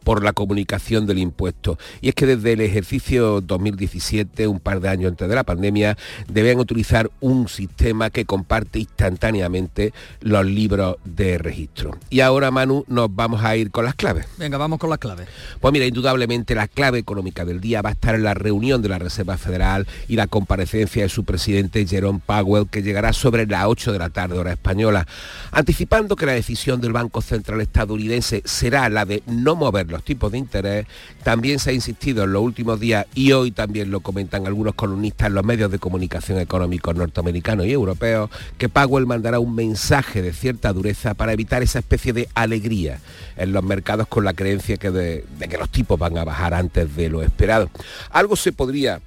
por la comunicación del impuesto. Y es que desde el ejercicio 2017, un par de años antes de la pandemia, deben utilizar un sistema que comparte instantáneamente los libros de registro. Y ahora, Manu, nos vamos a ir con las claves. Venga, vamos con las claves. Pues mira, indudablemente la clave económica del día va a estar en la reunión de la Reserva Federal y la comparecencia de su presidente Jerome Powell, que llegará sobre las 8 de la tarde hora española, anticipando que la decisión del Banco Central estadounidense será la de no mover los tipos de interés, también se ha insistido en los últimos días y hoy también lo comentan algunos columnistas en los medios de comunicación económicos norteamericanos y europeos, que Powell mandará un mensaje de cierta dureza para evitar esa especie de alegría en los mercados con la creencia que de, de que los tipos van a bajar antes de lo esperado. Algo se podría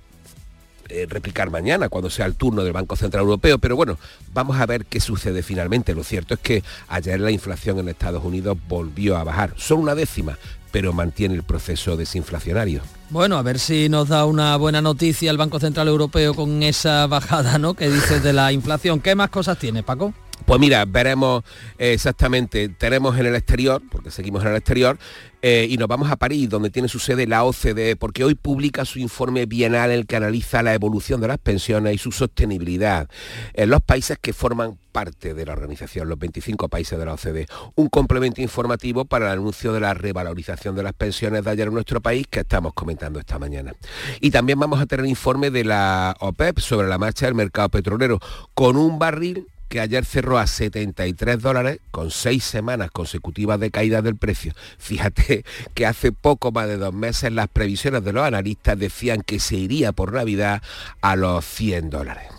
eh, replicar mañana cuando sea el turno del Banco Central Europeo, pero bueno, vamos a ver qué sucede finalmente. Lo cierto es que ayer la inflación en Estados Unidos volvió a bajar, solo una décima, pero mantiene el proceso desinflacionario. Bueno, a ver si nos da una buena noticia el Banco Central Europeo con esa bajada, ¿no? Que dice de la inflación. ¿Qué más cosas tiene, Paco? Pues mira, veremos exactamente, tenemos en el exterior, porque seguimos en el exterior, eh, y nos vamos a París, donde tiene su sede la OCDE, porque hoy publica su informe bienal en el que analiza la evolución de las pensiones y su sostenibilidad en los países que forman parte de la organización, los 25 países de la OCDE. Un complemento informativo para el anuncio de la revalorización de las pensiones de ayer en nuestro país que estamos comentando esta mañana. Y también vamos a tener informe de la OPEP sobre la marcha del mercado petrolero, con un barril que ayer cerró a 73 dólares con seis semanas consecutivas de caída del precio. Fíjate (laughs) que hace poco más de dos meses las previsiones de los analistas decían que se iría por Navidad a los 100 dólares.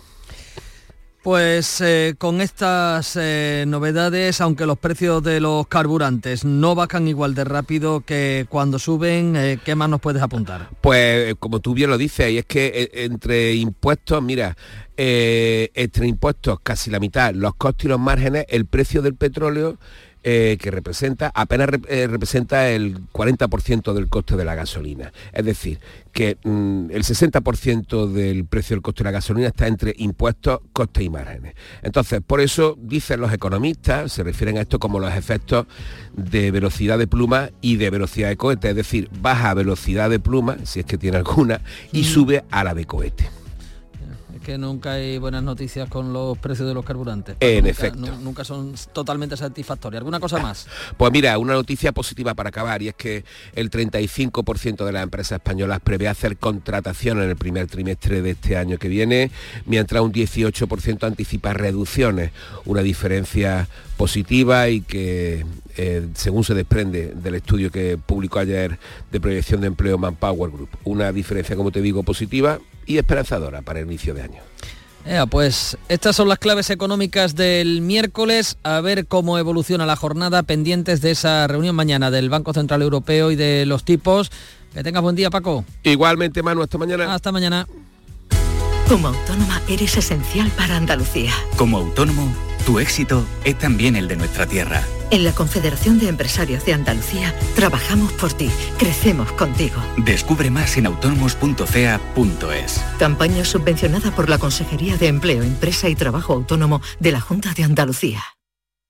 Pues eh, con estas eh, novedades, aunque los precios de los carburantes no bajan igual de rápido que cuando suben, eh, ¿qué más nos puedes apuntar? Pues como tú bien lo dices, y es que entre impuestos, mira, entre impuestos casi la mitad, los costos y los márgenes, el precio del petróleo eh, que representa, apenas eh, representa el 40% del coste de la gasolina. Es decir, que mm, el 60% del precio del coste de la gasolina está entre impuestos, costes y márgenes. Entonces, por eso dicen los economistas, se refieren a esto como los efectos de velocidad de pluma y de velocidad de cohete, es decir, baja velocidad de pluma, si es que tiene alguna, y sube a la de cohete que nunca hay buenas noticias con los precios de los carburantes. En nunca, efecto. nunca son totalmente satisfactorias. ¿Alguna cosa más? (laughs) Pues mira, una noticia positiva para acabar y es que el 35% de las empresas españolas prevé hacer contratación en el primer trimestre de este año que viene, mientras un 18% anticipa reducciones, una diferencia positiva y que eh, según se desprende del estudio que publicó ayer de proyección de empleo Manpower Group, una diferencia, como te digo, positiva y esperanzadora para el inicio de año. pues estas son las claves económicas del miércoles, a ver cómo evoluciona la jornada, pendientes de esa reunión mañana del Banco Central Europeo y de los tipos. Que tengas buen día, Paco. Igualmente, Manu, hasta mañana. Hasta mañana. Como autónoma eres esencial para Andalucía. Como autónomo, tu éxito es también el de nuestra tierra. En la Confederación de Empresarios de Andalucía trabajamos por ti, crecemos contigo. Descubre más en autónomos.cea.es. Campaña subvencionada por la Consejería de Empleo, Empresa y Trabajo Autónomo de la Junta de Andalucía.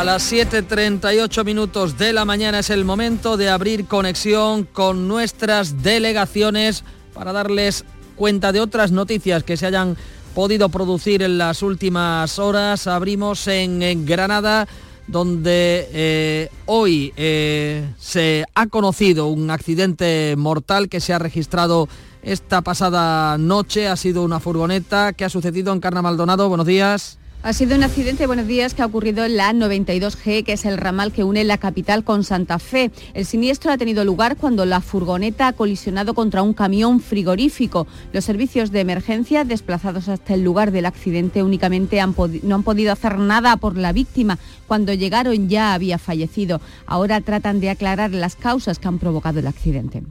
A las 7.38 minutos de la mañana es el momento de abrir conexión con nuestras delegaciones para darles cuenta de otras noticias que se hayan podido producir en las últimas horas. Abrimos en, Granada donde eh, hoy eh, se ha conocido un accidente mortal que se ha registrado esta pasada noche. Ha sido una furgoneta que ha sucedido en Carna Maldonado. Buenos días. Ha sido un accidente, buenos días, que ha ocurrido en la 92G, que es el ramal que une la capital con Santa Fe. El siniestro ha tenido lugar cuando la furgoneta ha colisionado contra un camión frigorífico. Los servicios de emergencia desplazados hasta el lugar del accidente únicamente no han podido hacer nada por la víctima. Cuando llegaron ya había fallecido. Ahora tratan de aclarar las causas que han provocado el accidente.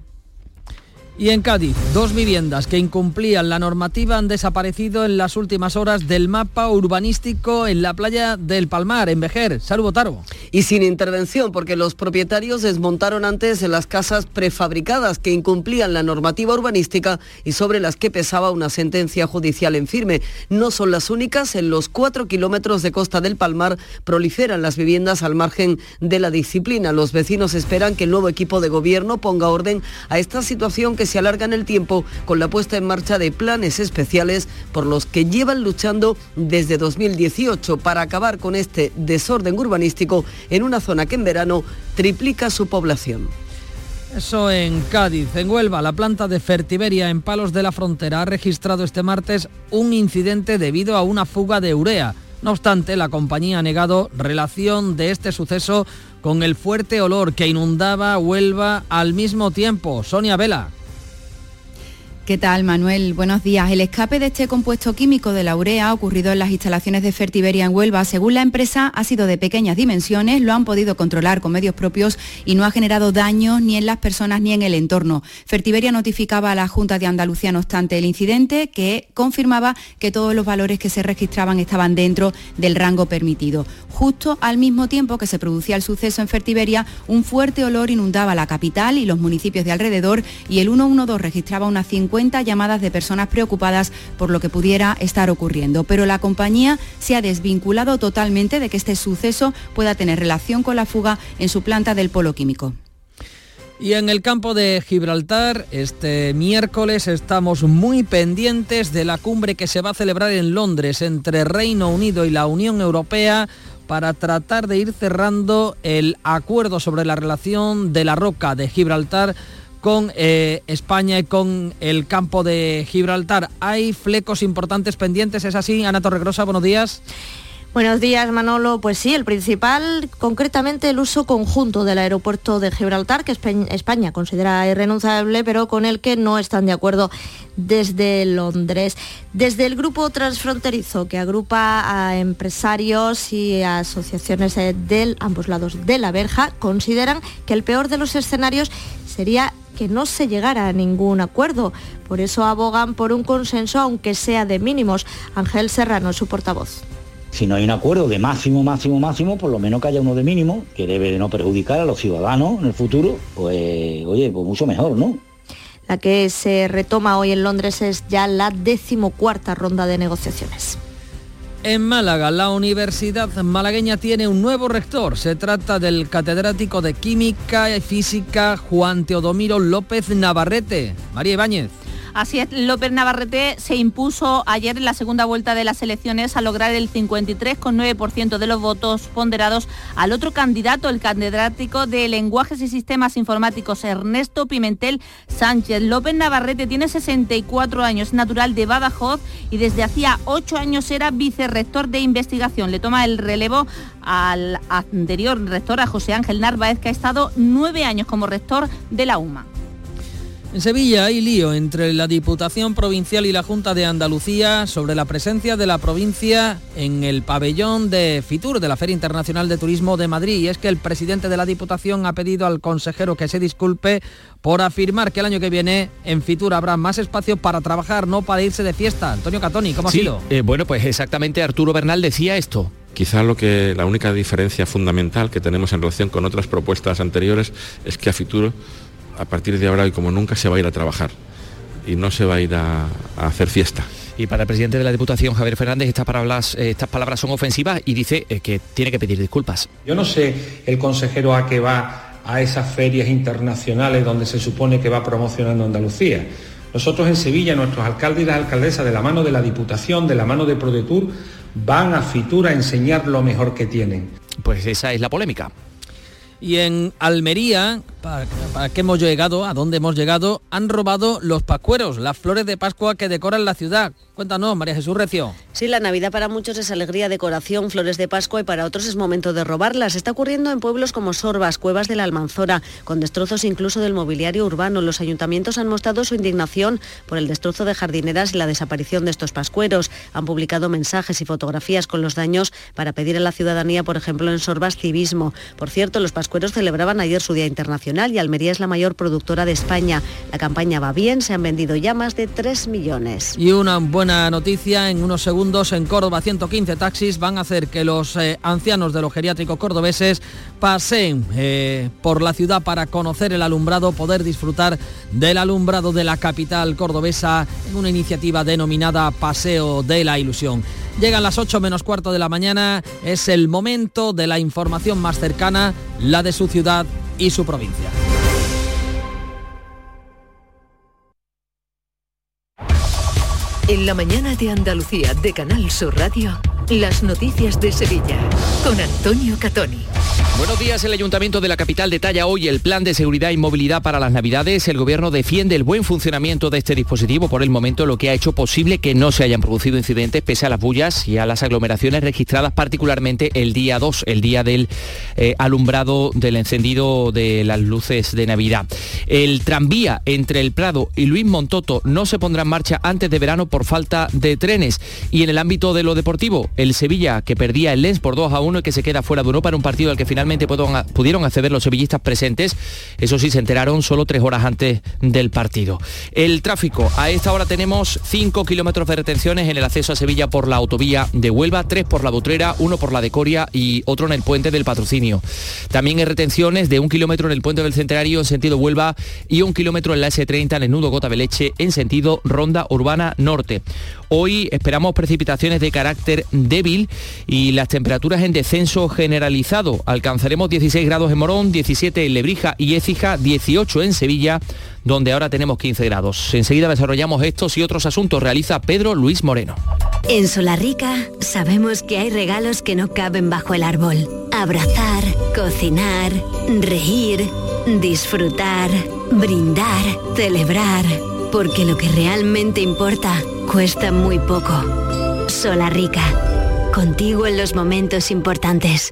Y en Cádiz, dos viviendas que incumplían la normativa han desaparecido en las últimas horas del mapa urbanístico en la playa del Palmar, en Vejer. Salud, Botaro. Y sin intervención, porque los propietarios desmontaron antes las casas prefabricadas que incumplían la normativa urbanística y sobre las que pesaba una sentencia judicial en firme. No son las únicas. En los cuatro kilómetros de costa del Palmar proliferan las viviendas al margen de la disciplina. Los vecinos esperan que el nuevo equipo de gobierno ponga orden a esta situación que se alarga en el tiempo con la puesta en marcha de planes especiales por los que llevan luchando desde 2018 para acabar con este desorden urbanístico en una zona que en verano triplica su población. Eso en Cádiz. En Huelva, la planta de Fertiberia en Palos de la Frontera ha registrado este martes un incidente debido a una fuga de urea. No obstante, la compañía ha negado relación de este suceso con el fuerte olor que inundaba Huelva al mismo tiempo. Sonia Vela. ¿Qué tal, Manuel? Buenos días. El escape de este compuesto químico de la urea ocurrido en las instalaciones de Fertiberia en Huelva, según la empresa, ha sido de pequeñas dimensiones, lo han podido controlar con medios propios y no ha generado daños ni en las personas ni en el entorno. Fertiberia notificaba a la Junta de Andalucía, no obstante, el incidente que confirmaba que todos los valores que se registraban estaban dentro del rango permitido. Justo al mismo tiempo que se producía el suceso en Fertiberia, un fuerte olor inundaba la capital y los municipios de alrededor y el 112 registraba unas 50 llamadas de personas preocupadas por lo que pudiera estar ocurriendo. Pero la compañía se ha desvinculado totalmente de que este suceso pueda tener relación con la fuga en su planta del polo químico. Y en el campo de Gibraltar, este miércoles estamos muy pendientes de la cumbre que se va a celebrar en Londres entre Reino Unido y la Unión Europea para tratar de ir cerrando el acuerdo sobre la relación de la roca de Gibraltar con eh, España y con el campo de Gibraltar. Hay flecos importantes pendientes, ¿es así? Ana Torregrosa, buenos días. Buenos días, Manolo. Pues sí, el principal, concretamente el uso conjunto del aeropuerto de Gibraltar, que España considera irrenunciable, pero con el que no están de acuerdo desde Londres. Desde el grupo transfronterizo que agrupa a empresarios y asociaciones de ambos lados de la verja, consideran que el peor de los escenarios sería que no se llegara a ningún acuerdo. Por eso abogan por un consenso, aunque sea de mínimos. Ángel Serrano, su portavoz. Si no hay un acuerdo de máximo, máximo, máximo, por lo menos que haya uno de mínimo, que debe de no perjudicar a los ciudadanos en el futuro, pues oye, pues mucho mejor, ¿no? La que se retoma hoy en Londres es ya la decimocuarta ronda de negociaciones. En Málaga, la Universidad malagueña tiene un nuevo rector. Se trata del catedrático de Química y Física Juan Teodomiro López Navarrete. María Ibáñez. Así es, López Navarrete se impuso ayer en la segunda vuelta de las elecciones a lograr el 53,9% de los votos ponderados al otro candidato, el catedrático de Lenguajes y Sistemas Informáticos, Ernesto Pimentel Sánchez. López Navarrete tiene 64 años, natural de Badajoz y desde hacía ocho años era vicerrector de investigación. Le toma el relevo al anterior rector, a José Ángel Narváez, que ha estado nueve años como rector de la UMA. En Sevilla hay lío entre la Diputación Provincial y la Junta de Andalucía sobre la presencia de la provincia en el pabellón de Fitur, de la Feria Internacional de Turismo de Madrid. Y es que el presidente de la Diputación ha pedido al consejero que se disculpe por afirmar que el año que viene en Fitur habrá más espacio para trabajar, no para irse de fiesta. Antonio Catoni, ¿cómo sí, ha sido? eh, bueno, pues exactamente Arturo Bernal decía esto. Quizá lo que la única diferencia fundamental que tenemos en relación con otras propuestas anteriores es que a Fitur a partir de ahora y como nunca se va a ir a trabajar y no se va a ir a, a hacer fiesta. Y para el presidente de la Diputación, Javier Fernández, estas palabras, eh, estas palabras son ofensivas y dice eh, que tiene que pedir disculpas. Yo no sé el consejero a qué va a esas ferias internacionales donde se supone que va promocionando Andalucía. Nosotros en Sevilla, nuestros alcaldes y las alcaldesas, de la mano de la Diputación, de la mano de ProDetour, van a Fitur a enseñar lo mejor que tienen. Pues esa es la polémica. Y en Almería, ¿para, ¿para, qué hemos llegado? ¿A dónde hemos llegado? Han robado los pascueros, las flores de Pascua que decoran la ciudad. Cuéntanos, María Jesús Recio. Sí, la Navidad para muchos es alegría, decoración, flores de Pascua y para otros es momento de robarlas. Está ocurriendo en pueblos como Sorbas, Cuevas de la Almanzora, con destrozos incluso del mobiliario urbano. Los ayuntamientos han mostrado su indignación por el destrozo de jardineras y la desaparición de estos pascueros. Han publicado mensajes y fotografías con los daños para pedir a la ciudadanía, por ejemplo, en Sorbas, civismo. Por cierto, los pascueros celebraban ayer su Día Internacional y Almería es la mayor productora de España. La campaña va bien, se han vendido ya más de 3 millones. Y una buena noticia, en unos segundos en Córdoba 115 taxis van a hacer que los eh, ancianos de los geriátricos cordobeses pasen eh, por la ciudad para conocer el alumbrado, poder disfrutar del alumbrado de la capital cordobesa en una iniciativa denominada Paseo de la Ilusión. Llegan las 8 menos cuarto de la mañana, es el momento de la información más cercana, la de su ciudad y su provincia. En la mañana de Andalucía de Canal Sur Radio, las noticias de Sevilla con Antonio Catoni. Buenos días, el Ayuntamiento de la capital detalla hoy el plan de seguridad y movilidad para las Navidades. El Gobierno defiende el buen funcionamiento de este dispositivo por el momento, lo que ha hecho posible que no se hayan producido incidentes pese a las bullas y a las aglomeraciones registradas particularmente el día 2, el día del eh, alumbrado del encendido de las luces de Navidad. El tranvía entre el Prado y Luis Montoto no se pondrá en marcha antes de verano por falta de trenes. Y en el ámbito de lo deportivo, el Sevilla que perdía el Lens por 2 a 1 y que se queda fuera de Europa en un partido al que finalmente pudieron acceder los sevillistas presentes. Eso sí, se enteraron solo tres horas antes del partido. El tráfico. A esta hora tenemos 5 kilómetros de retenciones en el acceso a Sevilla por la autovía de Huelva, 3 por la Butrera, 1 por la de Coria y otro en el puente del Patrocinio. También hay retenciones de un kilómetro en el puente del Centenario en sentido Huelva y un kilómetro en la S30 en el nudo Gota Beleche en sentido Ronda Urbana Norte. Hoy esperamos precipitaciones de carácter débil y las temperaturas en descenso generalizado. Alcanzaremos 16 grados en Morón, 17 en Lebrija y Écija, 18 en Sevilla, donde ahora tenemos 15 grados. Enseguida desarrollamos estos y otros asuntos. Realiza Pedro Luis Moreno. En Solarrica sabemos que hay regalos que no caben bajo el árbol. Abrazar, cocinar, reír, disfrutar, brindar, celebrar. Porque lo que realmente importa cuesta muy poco. Solarrica. Contigo en los momentos importantes.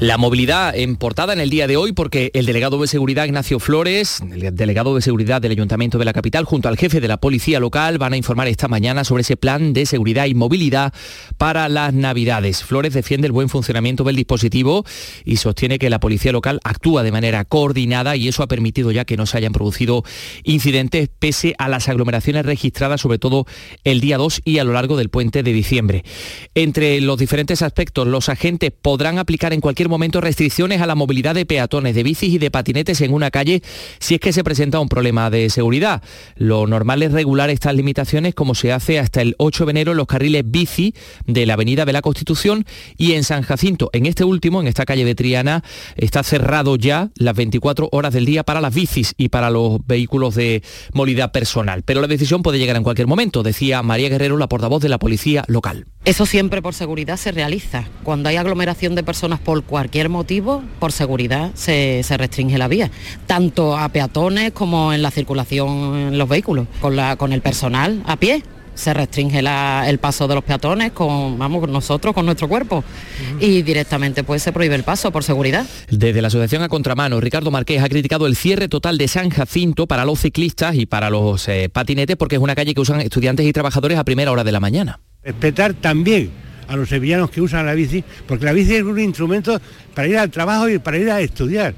La movilidad en portada en el día de hoy porque el delegado de seguridad Ignacio Flores, el delegado de seguridad del Ayuntamiento de la capital, junto al jefe de la policía local, van a informar esta mañana sobre ese plan de seguridad y movilidad para las Navidades. Flores defiende el buen funcionamiento del dispositivo y sostiene que la policía local actúa de manera coordinada y eso ha permitido ya que no se hayan producido incidentes pese a las aglomeraciones registradas, sobre todo el día 2 y a lo largo del puente de diciembre. Entre los diferentes aspectos, los agentes podrán aplicar en cualquier momento restricciones a la movilidad de peatones, de bicis y de patinetes en una calle si es que se presenta un problema de seguridad. Lo normal es regular estas limitaciones como se hace hasta el 8 de enero en los carriles bici de la Avenida de la Constitución y en San Jacinto. En este último, en esta calle de Triana, está cerrado ya las 24 horas del día para las bicis y para los vehículos de movilidad personal. Pero la decisión puede llegar en cualquier momento, decía María Guerrero, la portavoz de la policía local. Eso siempre por seguridad se realiza. Cuando hay aglomeración de personas por cualquier motivo, por seguridad se, se, restringe la vía, tanto a peatones como en la circulación en los vehículos, con, la, con el personal a pie se restringe el paso de los peatones con, vamos, con nosotros, con nuestro cuerpo. Y directamente pues se prohíbe el paso por seguridad. Desde la Asociación a Contramano, Ricardo Marqués ha criticado el cierre total de San Jacinto para los ciclistas y para los eh, patinetes porque es una calle que usan estudiantes y trabajadores a primera hora de la mañana. Respetar también a los sevillanos que usan la bici, porque la bici es un instrumento para ir al trabajo y para ir a estudiar.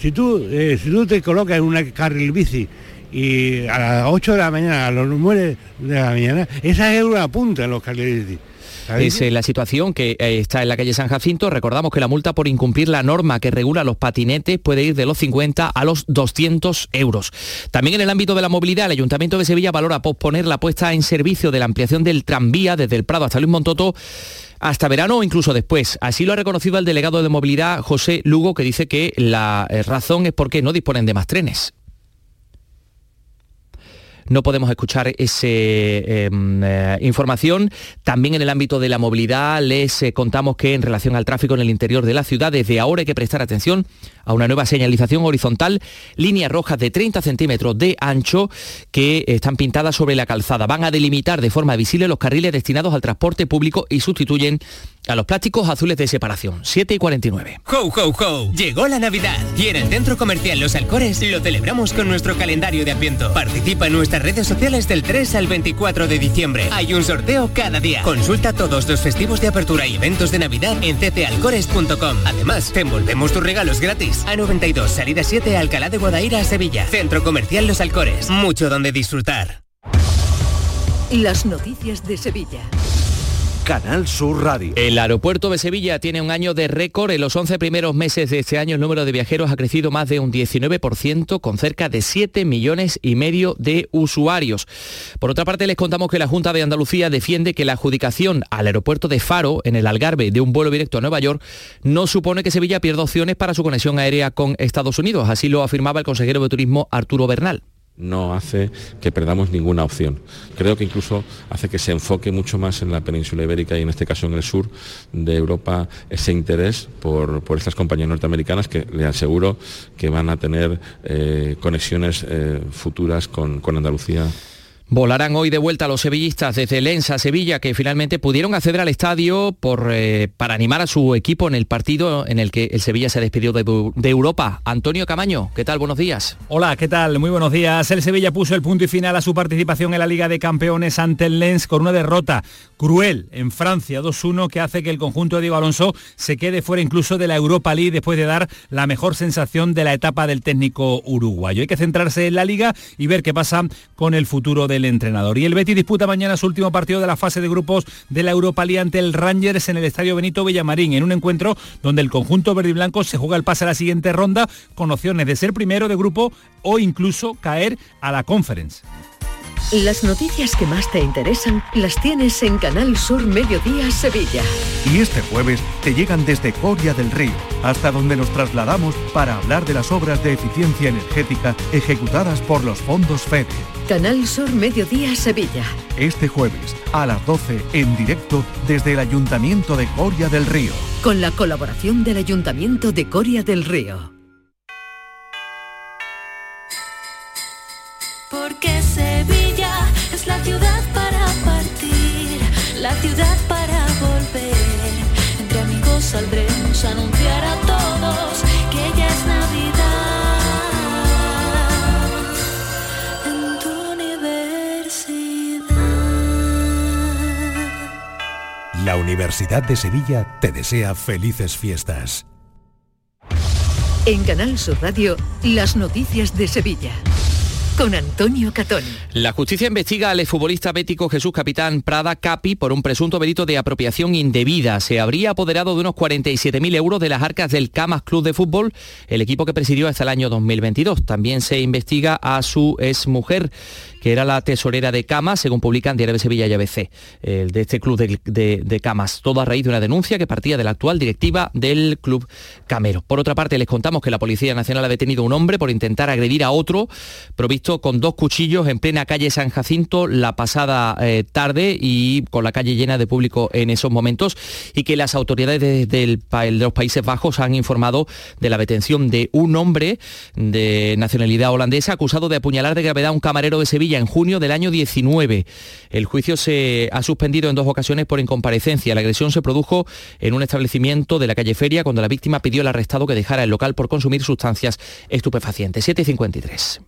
Si tú, eh, si tú te colocas en una carril bici y a las 8 de la mañana, a los 9 de la mañana, esa es una punta en los carriles bici. Es la situación que eh, está en la calle San Jacinto. Recordamos que la multa por incumplir la norma que regula los patinetes puede ir de los 50 a los 200 euros. También en el ámbito de la movilidad, el Ayuntamiento de Sevilla valora posponer la puesta en servicio de la ampliación del tranvía desde el Prado hasta Luis Montoto hasta verano o incluso después. Así lo ha reconocido el delegado de movilidad José Lugo, que dice que la eh, razón es porque no disponen de más trenes no podemos escuchar esa em, eh, información. También en el ámbito de la movilidad les eh, contamos que en relación al tráfico en el interior de la ciudad, desde ahora hay que prestar atención a una nueva señalización horizontal, líneas rojas de 30 centímetros de ancho que están pintadas sobre la calzada. Van a delimitar de forma visible los carriles destinados al transporte público y sustituyen a los plásticos azules de separación. 7 y 49. ¡Ho, ho, ho! Llegó la Navidad y en el Centro Comercial Los Alcores lo celebramos con nuestro calendario de Adviento. Participa en nuestras redes sociales del 3 al 24 de diciembre. Hay un sorteo cada día. Consulta todos los festivos de apertura y eventos de Navidad en ccalcores.com. Además, te envolvemos tus regalos gratis. A92, salida 7, Alcalá de Guadaira, Sevilla. Centro Comercial Los Alcores. Mucho donde disfrutar. Las noticias de Sevilla. Canal Sur Radio. El aeropuerto de Sevilla tiene un año de récord. En los 11 primeros meses de este año el número de viajeros ha crecido más de un 19% con cerca de 7 millones y medio de usuarios. Por otra parte, les contamos que la Junta de Andalucía defiende que la adjudicación al aeropuerto de Faro, en el Algarve, de un vuelo directo a Nueva York, no supone que Sevilla pierda opciones para su conexión aérea con Estados Unidos. Así lo afirmaba el consejero de Turismo Arturo Bernal no hace que perdamos ninguna opción. Creo que incluso hace que se enfoque mucho más en la península ibérica y en este caso en el sur de Europa ese interés por, estas compañías norteamericanas que le aseguro que van a tener eh, conexiones eh, futuras con Andalucía. Volarán hoy de vuelta los sevillistas desde Lens a Sevilla, que finalmente pudieron acceder al estadio por, eh, para animar a su equipo en el partido en el que el Sevilla se despidió de, de, Europa. Antonio Camaño, ¿qué tal? Buenos días. Hola, ¿qué tal? Muy buenos días. El Sevilla puso el punto y final a su participación en la Liga de Campeones ante el Lens con una derrota cruel en Francia 2-1 que hace que el conjunto de Diego Alonso se quede fuera incluso de la Europa League después de dar la mejor sensación de la etapa del técnico uruguayo. Hay que centrarse en la liga y ver qué pasa con el futuro de el entrenador. Y el Betis disputa mañana su último partido de la fase de grupos de la Europa League ante el Rangers en el Estadio Benito Villamarín, en un encuentro donde el conjunto verde y blanco se juega el pase a la siguiente ronda con opciones de ser primero de grupo o incluso caer a la conference. Las noticias que más te interesan las tienes en Canal Sur Mediodía Sevilla. Y este jueves te llegan desde Coria del Río, hasta donde nos trasladamos para hablar de las obras de eficiencia energética ejecutadas por los fondos FEDE. Canal Sur Mediodía Sevilla. Este jueves a las 12 en directo desde el Ayuntamiento de Coria del Río. Con la colaboración del Ayuntamiento de Coria del Río. Porque Sevilla es la ciudad para partir, la ciudad La Universidad de Sevilla te desea felices fiestas. En Canal Sur Radio, las noticias de Sevilla con Antonio Catón. La justicia investiga al exfutbolista bético Jesús Capitán Prada Capi por un presunto delito de apropiación indebida. Se habría apoderado de unos 47.000 euros de las arcas del Camas Club de Fútbol, el equipo que presidió hasta el año 2022. También se investiga a su exmujer que era la tesorera de Camas, según publican Diario de Sevilla y ABC, el de este club de, Camas, todo a raíz de una denuncia que partía de la actual directiva del club Camero. Por otra parte, les contamos que la Policía Nacional ha detenido a un hombre por intentar agredir a otro, provisto con dos cuchillos en plena calle San Jacinto la pasada eh, tarde y con la calle llena de público en esos momentos, y que las autoridades de, de los Países Bajos han informado de la detención de un hombre de nacionalidad holandesa acusado de apuñalar de gravedad a un camarero de Sevilla En junio del año 19. El juicio se ha suspendido en dos ocasiones por incomparecencia. La agresión se produjo en un establecimiento de la calle Feria cuando la víctima pidió al arrestado que dejara el local por consumir sustancias estupefacientes. 7.53.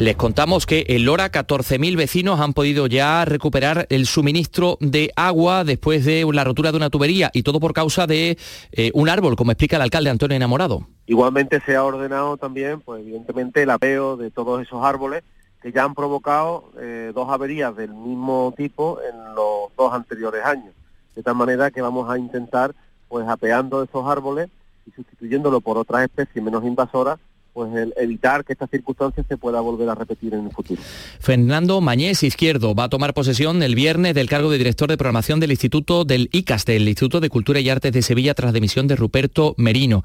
Les contamos que en Lora 14.000 vecinos han podido ya recuperar el suministro de agua después de la rotura de una tubería y todo por causa de eh, un árbol, como explica el alcalde Antonio Enamorado. Igualmente se ha ordenado también, pues evidentemente, el apeo de todos esos árboles que ya han provocado eh, dos averías del mismo tipo en los dos anteriores años. De tal manera que vamos a intentar, pues apeando esos árboles y sustituyéndolo por otras especies menos invasoras, pues el evitar que esta circunstancia se pueda volver a repetir en el futuro. Fernando Mañez Izquierdo va a tomar posesión el viernes del cargo de director de programación del Instituto del ICAS, del Instituto de Cultura y Artes de Sevilla, tras la demisión de Ruperto Merino.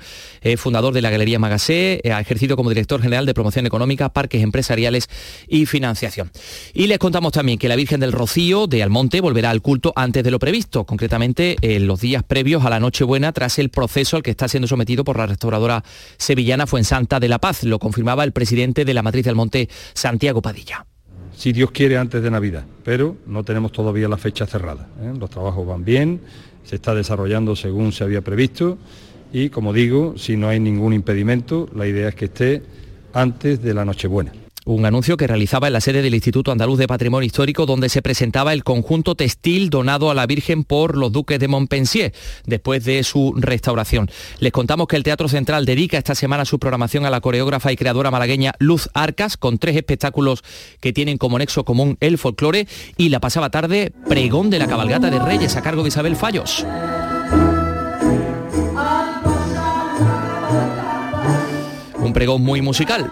Fundador de la Galería Magasé, ha ejercido como director general de promoción económica, parques empresariales y financiación. Y les contamos también que la Virgen del Rocío de Almonte volverá al culto antes de lo previsto, concretamente en los días previos a la Nochebuena, tras el proceso al que está siendo sometido por la restauradora sevillana Fuensanta de la Paz, lo confirmaba el presidente de la Matriz del Monte, Santiago Padilla. Si Dios quiere antes de Navidad, pero no tenemos todavía la fecha cerrada. ¿eh? Los trabajos van bien, se está desarrollando según se había previsto y, como digo, si no hay ningún impedimento, la idea es que esté antes de la Nochebuena un anuncio que realizaba en la sede del Instituto Andaluz de Patrimonio Histórico donde se presentaba el conjunto textil donado a la Virgen por los duques de Montpensier después de su restauración. Les contamos que el Teatro Central dedica esta semana su programación a la coreógrafa y creadora malagueña Luz Arcas con tres espectáculos que tienen como nexo común el folclore y la pasaba tarde pregón de la cabalgata de Reyes a cargo de Isabel Fallos. Un pregón muy musical.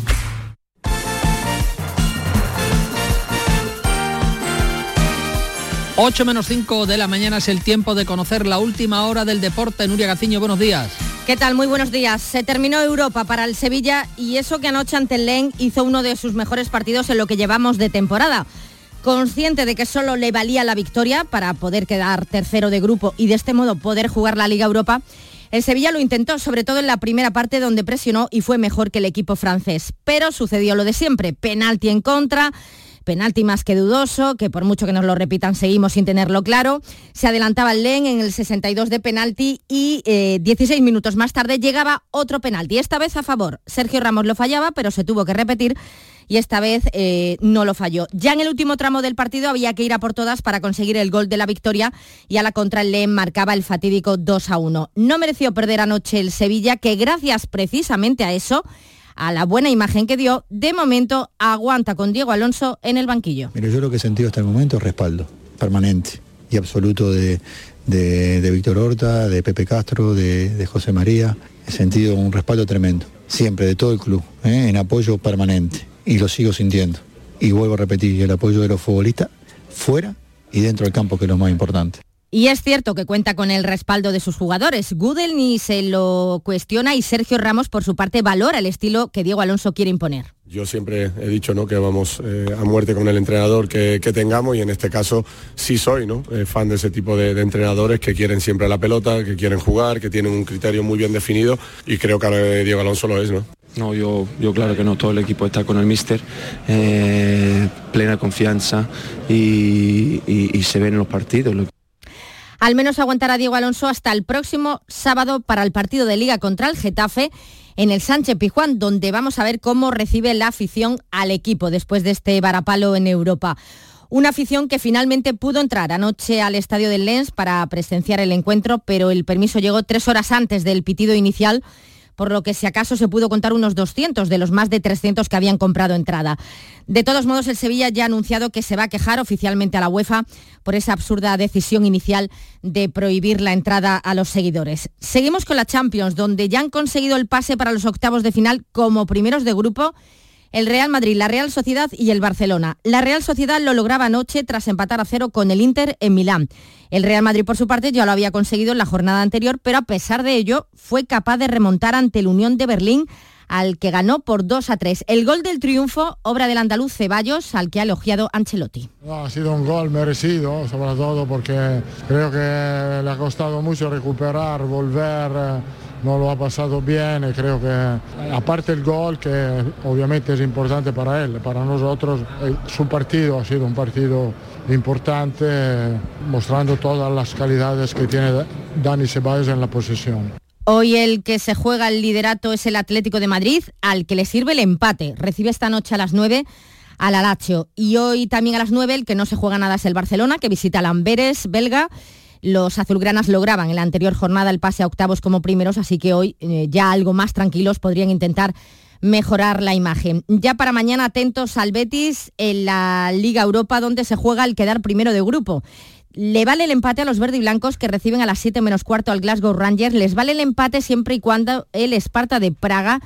8 menos 5 de la mañana es el tiempo de conocer la última hora del deporte. Nuria Gaciño, buenos días. ¿Qué tal? Muy buenos días. Se terminó Europa para el Sevilla y eso que anoche ante el Len hizo uno de sus mejores partidos en lo que llevamos de temporada. Consciente de que solo le valía la victoria para poder quedar tercero de grupo y de este modo poder jugar la Liga Europa, el Sevilla lo intentó, sobre todo en la primera parte donde presionó y fue mejor que el equipo francés. Pero sucedió lo de siempre, penalti en contra penalti más que dudoso, que por mucho que nos lo repitan seguimos sin tenerlo claro. Se adelantaba el Len en el 62 de penalti y 16 eh, minutos más tarde llegaba otro penalti, esta vez a favor. Sergio Ramos lo fallaba, pero se tuvo que repetir y esta vez eh, no lo falló. Ya en el último tramo del partido había que ir a por todas para conseguir el gol de la victoria y a la contra el Len marcaba el fatídico 2 a 1. No mereció perder anoche el Sevilla, que gracias precisamente a eso a la buena imagen que dio, de momento aguanta con Diego Alonso en el banquillo. Mira, yo lo que he sentido hasta el momento es respaldo permanente y absoluto de, Víctor Horta, de Pepe Castro, de, José María. He sentido un respaldo tremendo, siempre de todo el club, ¿eh? en apoyo permanente y lo sigo sintiendo. Y vuelvo a repetir, el apoyo de los futbolistas fuera y dentro del campo, que es lo más importante. Y es cierto que cuenta con el respaldo de sus jugadores. Gudel ni se lo cuestiona y Sergio Ramos por su parte valora el estilo que Diego Alonso quiere imponer. Yo siempre he dicho ¿no? que vamos eh, a muerte con el entrenador que, tengamos y en este caso sí soy ¿no? Eh, fan de ese tipo de, entrenadores que quieren siempre la pelota, que quieren jugar, que tienen un criterio muy bien definido y creo que Diego Alonso lo es. ¿no? No, yo, yo claro que no, todo el equipo está con el míster, eh, plena confianza y, y, se ven en los partidos. Al menos aguantará Diego Alonso hasta el próximo sábado para el partido de liga contra el Getafe en el Sánchez Pijuán, donde vamos a ver cómo recibe la afición al equipo después de este varapalo en Europa. Una afición que finalmente pudo entrar anoche al estadio del Lens para presenciar el encuentro, pero el permiso llegó tres horas antes del pitido inicial por lo que si acaso se pudo contar unos 200 de los más de 300 que habían comprado entrada. De todos modos, el Sevilla ya ha anunciado que se va a quejar oficialmente a la UEFA por esa absurda decisión inicial de prohibir la entrada a los seguidores. Seguimos con la Champions, donde ya han conseguido el pase para los octavos de final como primeros de grupo el Real Madrid, la Real Sociedad y el Barcelona. La Real Sociedad lo lograba anoche tras empatar a cero con el Inter en Milán. El Real Madrid, por su parte, ya lo había conseguido en la jornada anterior, pero a pesar de ello fue capaz de remontar ante el Unión de Berlín al que ganó por 2 a 3. El gol del triunfo, obra del andaluz Ceballos, al que ha elogiado Ancelotti. ha sido un gol merecido, sobre todo porque creo que le ha costado mucho recuperar, volver. No lo ha pasado bien creo que aparte el gol que obviamente es importante para él, para nosotros eh, su partido ha sido un partido importante mostrando todas las calidades que tiene Dani Ceballos en la posesión. Hoy el que se juega el liderato es el Atlético de Madrid, al que le sirve el empate. Recibe esta noche a las 9 al Alacho. Y hoy también a las 9 el que no se juega nada es el Barcelona, que visita al Amberes belga los azulgranas lograban en la anterior jornada el pase a octavos como primeros, así que hoy eh, ya algo más tranquilos podrían intentar mejorar la imagen. Ya para mañana atentos al Betis en la Liga Europa donde se juega el quedar primero de grupo. Le vale el empate a los verde y blancos que reciben a las 7 menos cuarto al Glasgow Rangers. Les vale el empate siempre y cuando el Esparta de Praga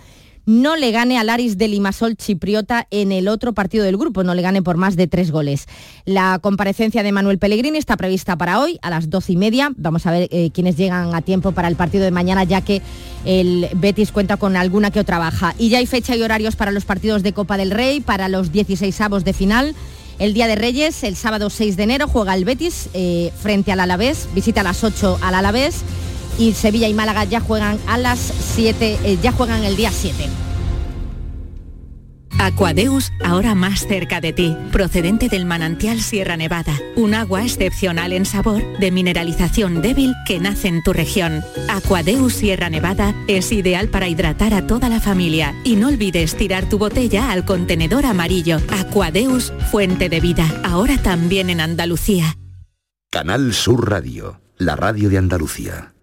no le gane al Aris de Limasol Chipriota en el otro partido del grupo, no le gane por más de tres goles. La comparecencia de Manuel Pellegrini está prevista para hoy a las doce y media. Vamos a ver eh, quiénes llegan a tiempo para el partido de mañana, ya que el Betis cuenta con alguna que otra baja. Y ya hay fecha y horarios para los partidos de Copa del Rey, para los 16 avos de final. El Día de Reyes, el sábado 6 de enero, juega el Betis eh, frente al Alavés, visita a las 8 al Alavés y Sevilla y Málaga ya juegan a las 7, eh, ya juegan el día 7. Aquadeus, ahora más cerca de ti, procedente del manantial Sierra Nevada, un agua excepcional en sabor, de mineralización débil que nace en tu región. Aquadeus Sierra Nevada es ideal para hidratar a toda la familia y no olvides tirar tu botella al contenedor amarillo. Aquadeus, fuente de vida, ahora también en Andalucía. Canal Sur Radio, la radio de Andalucía.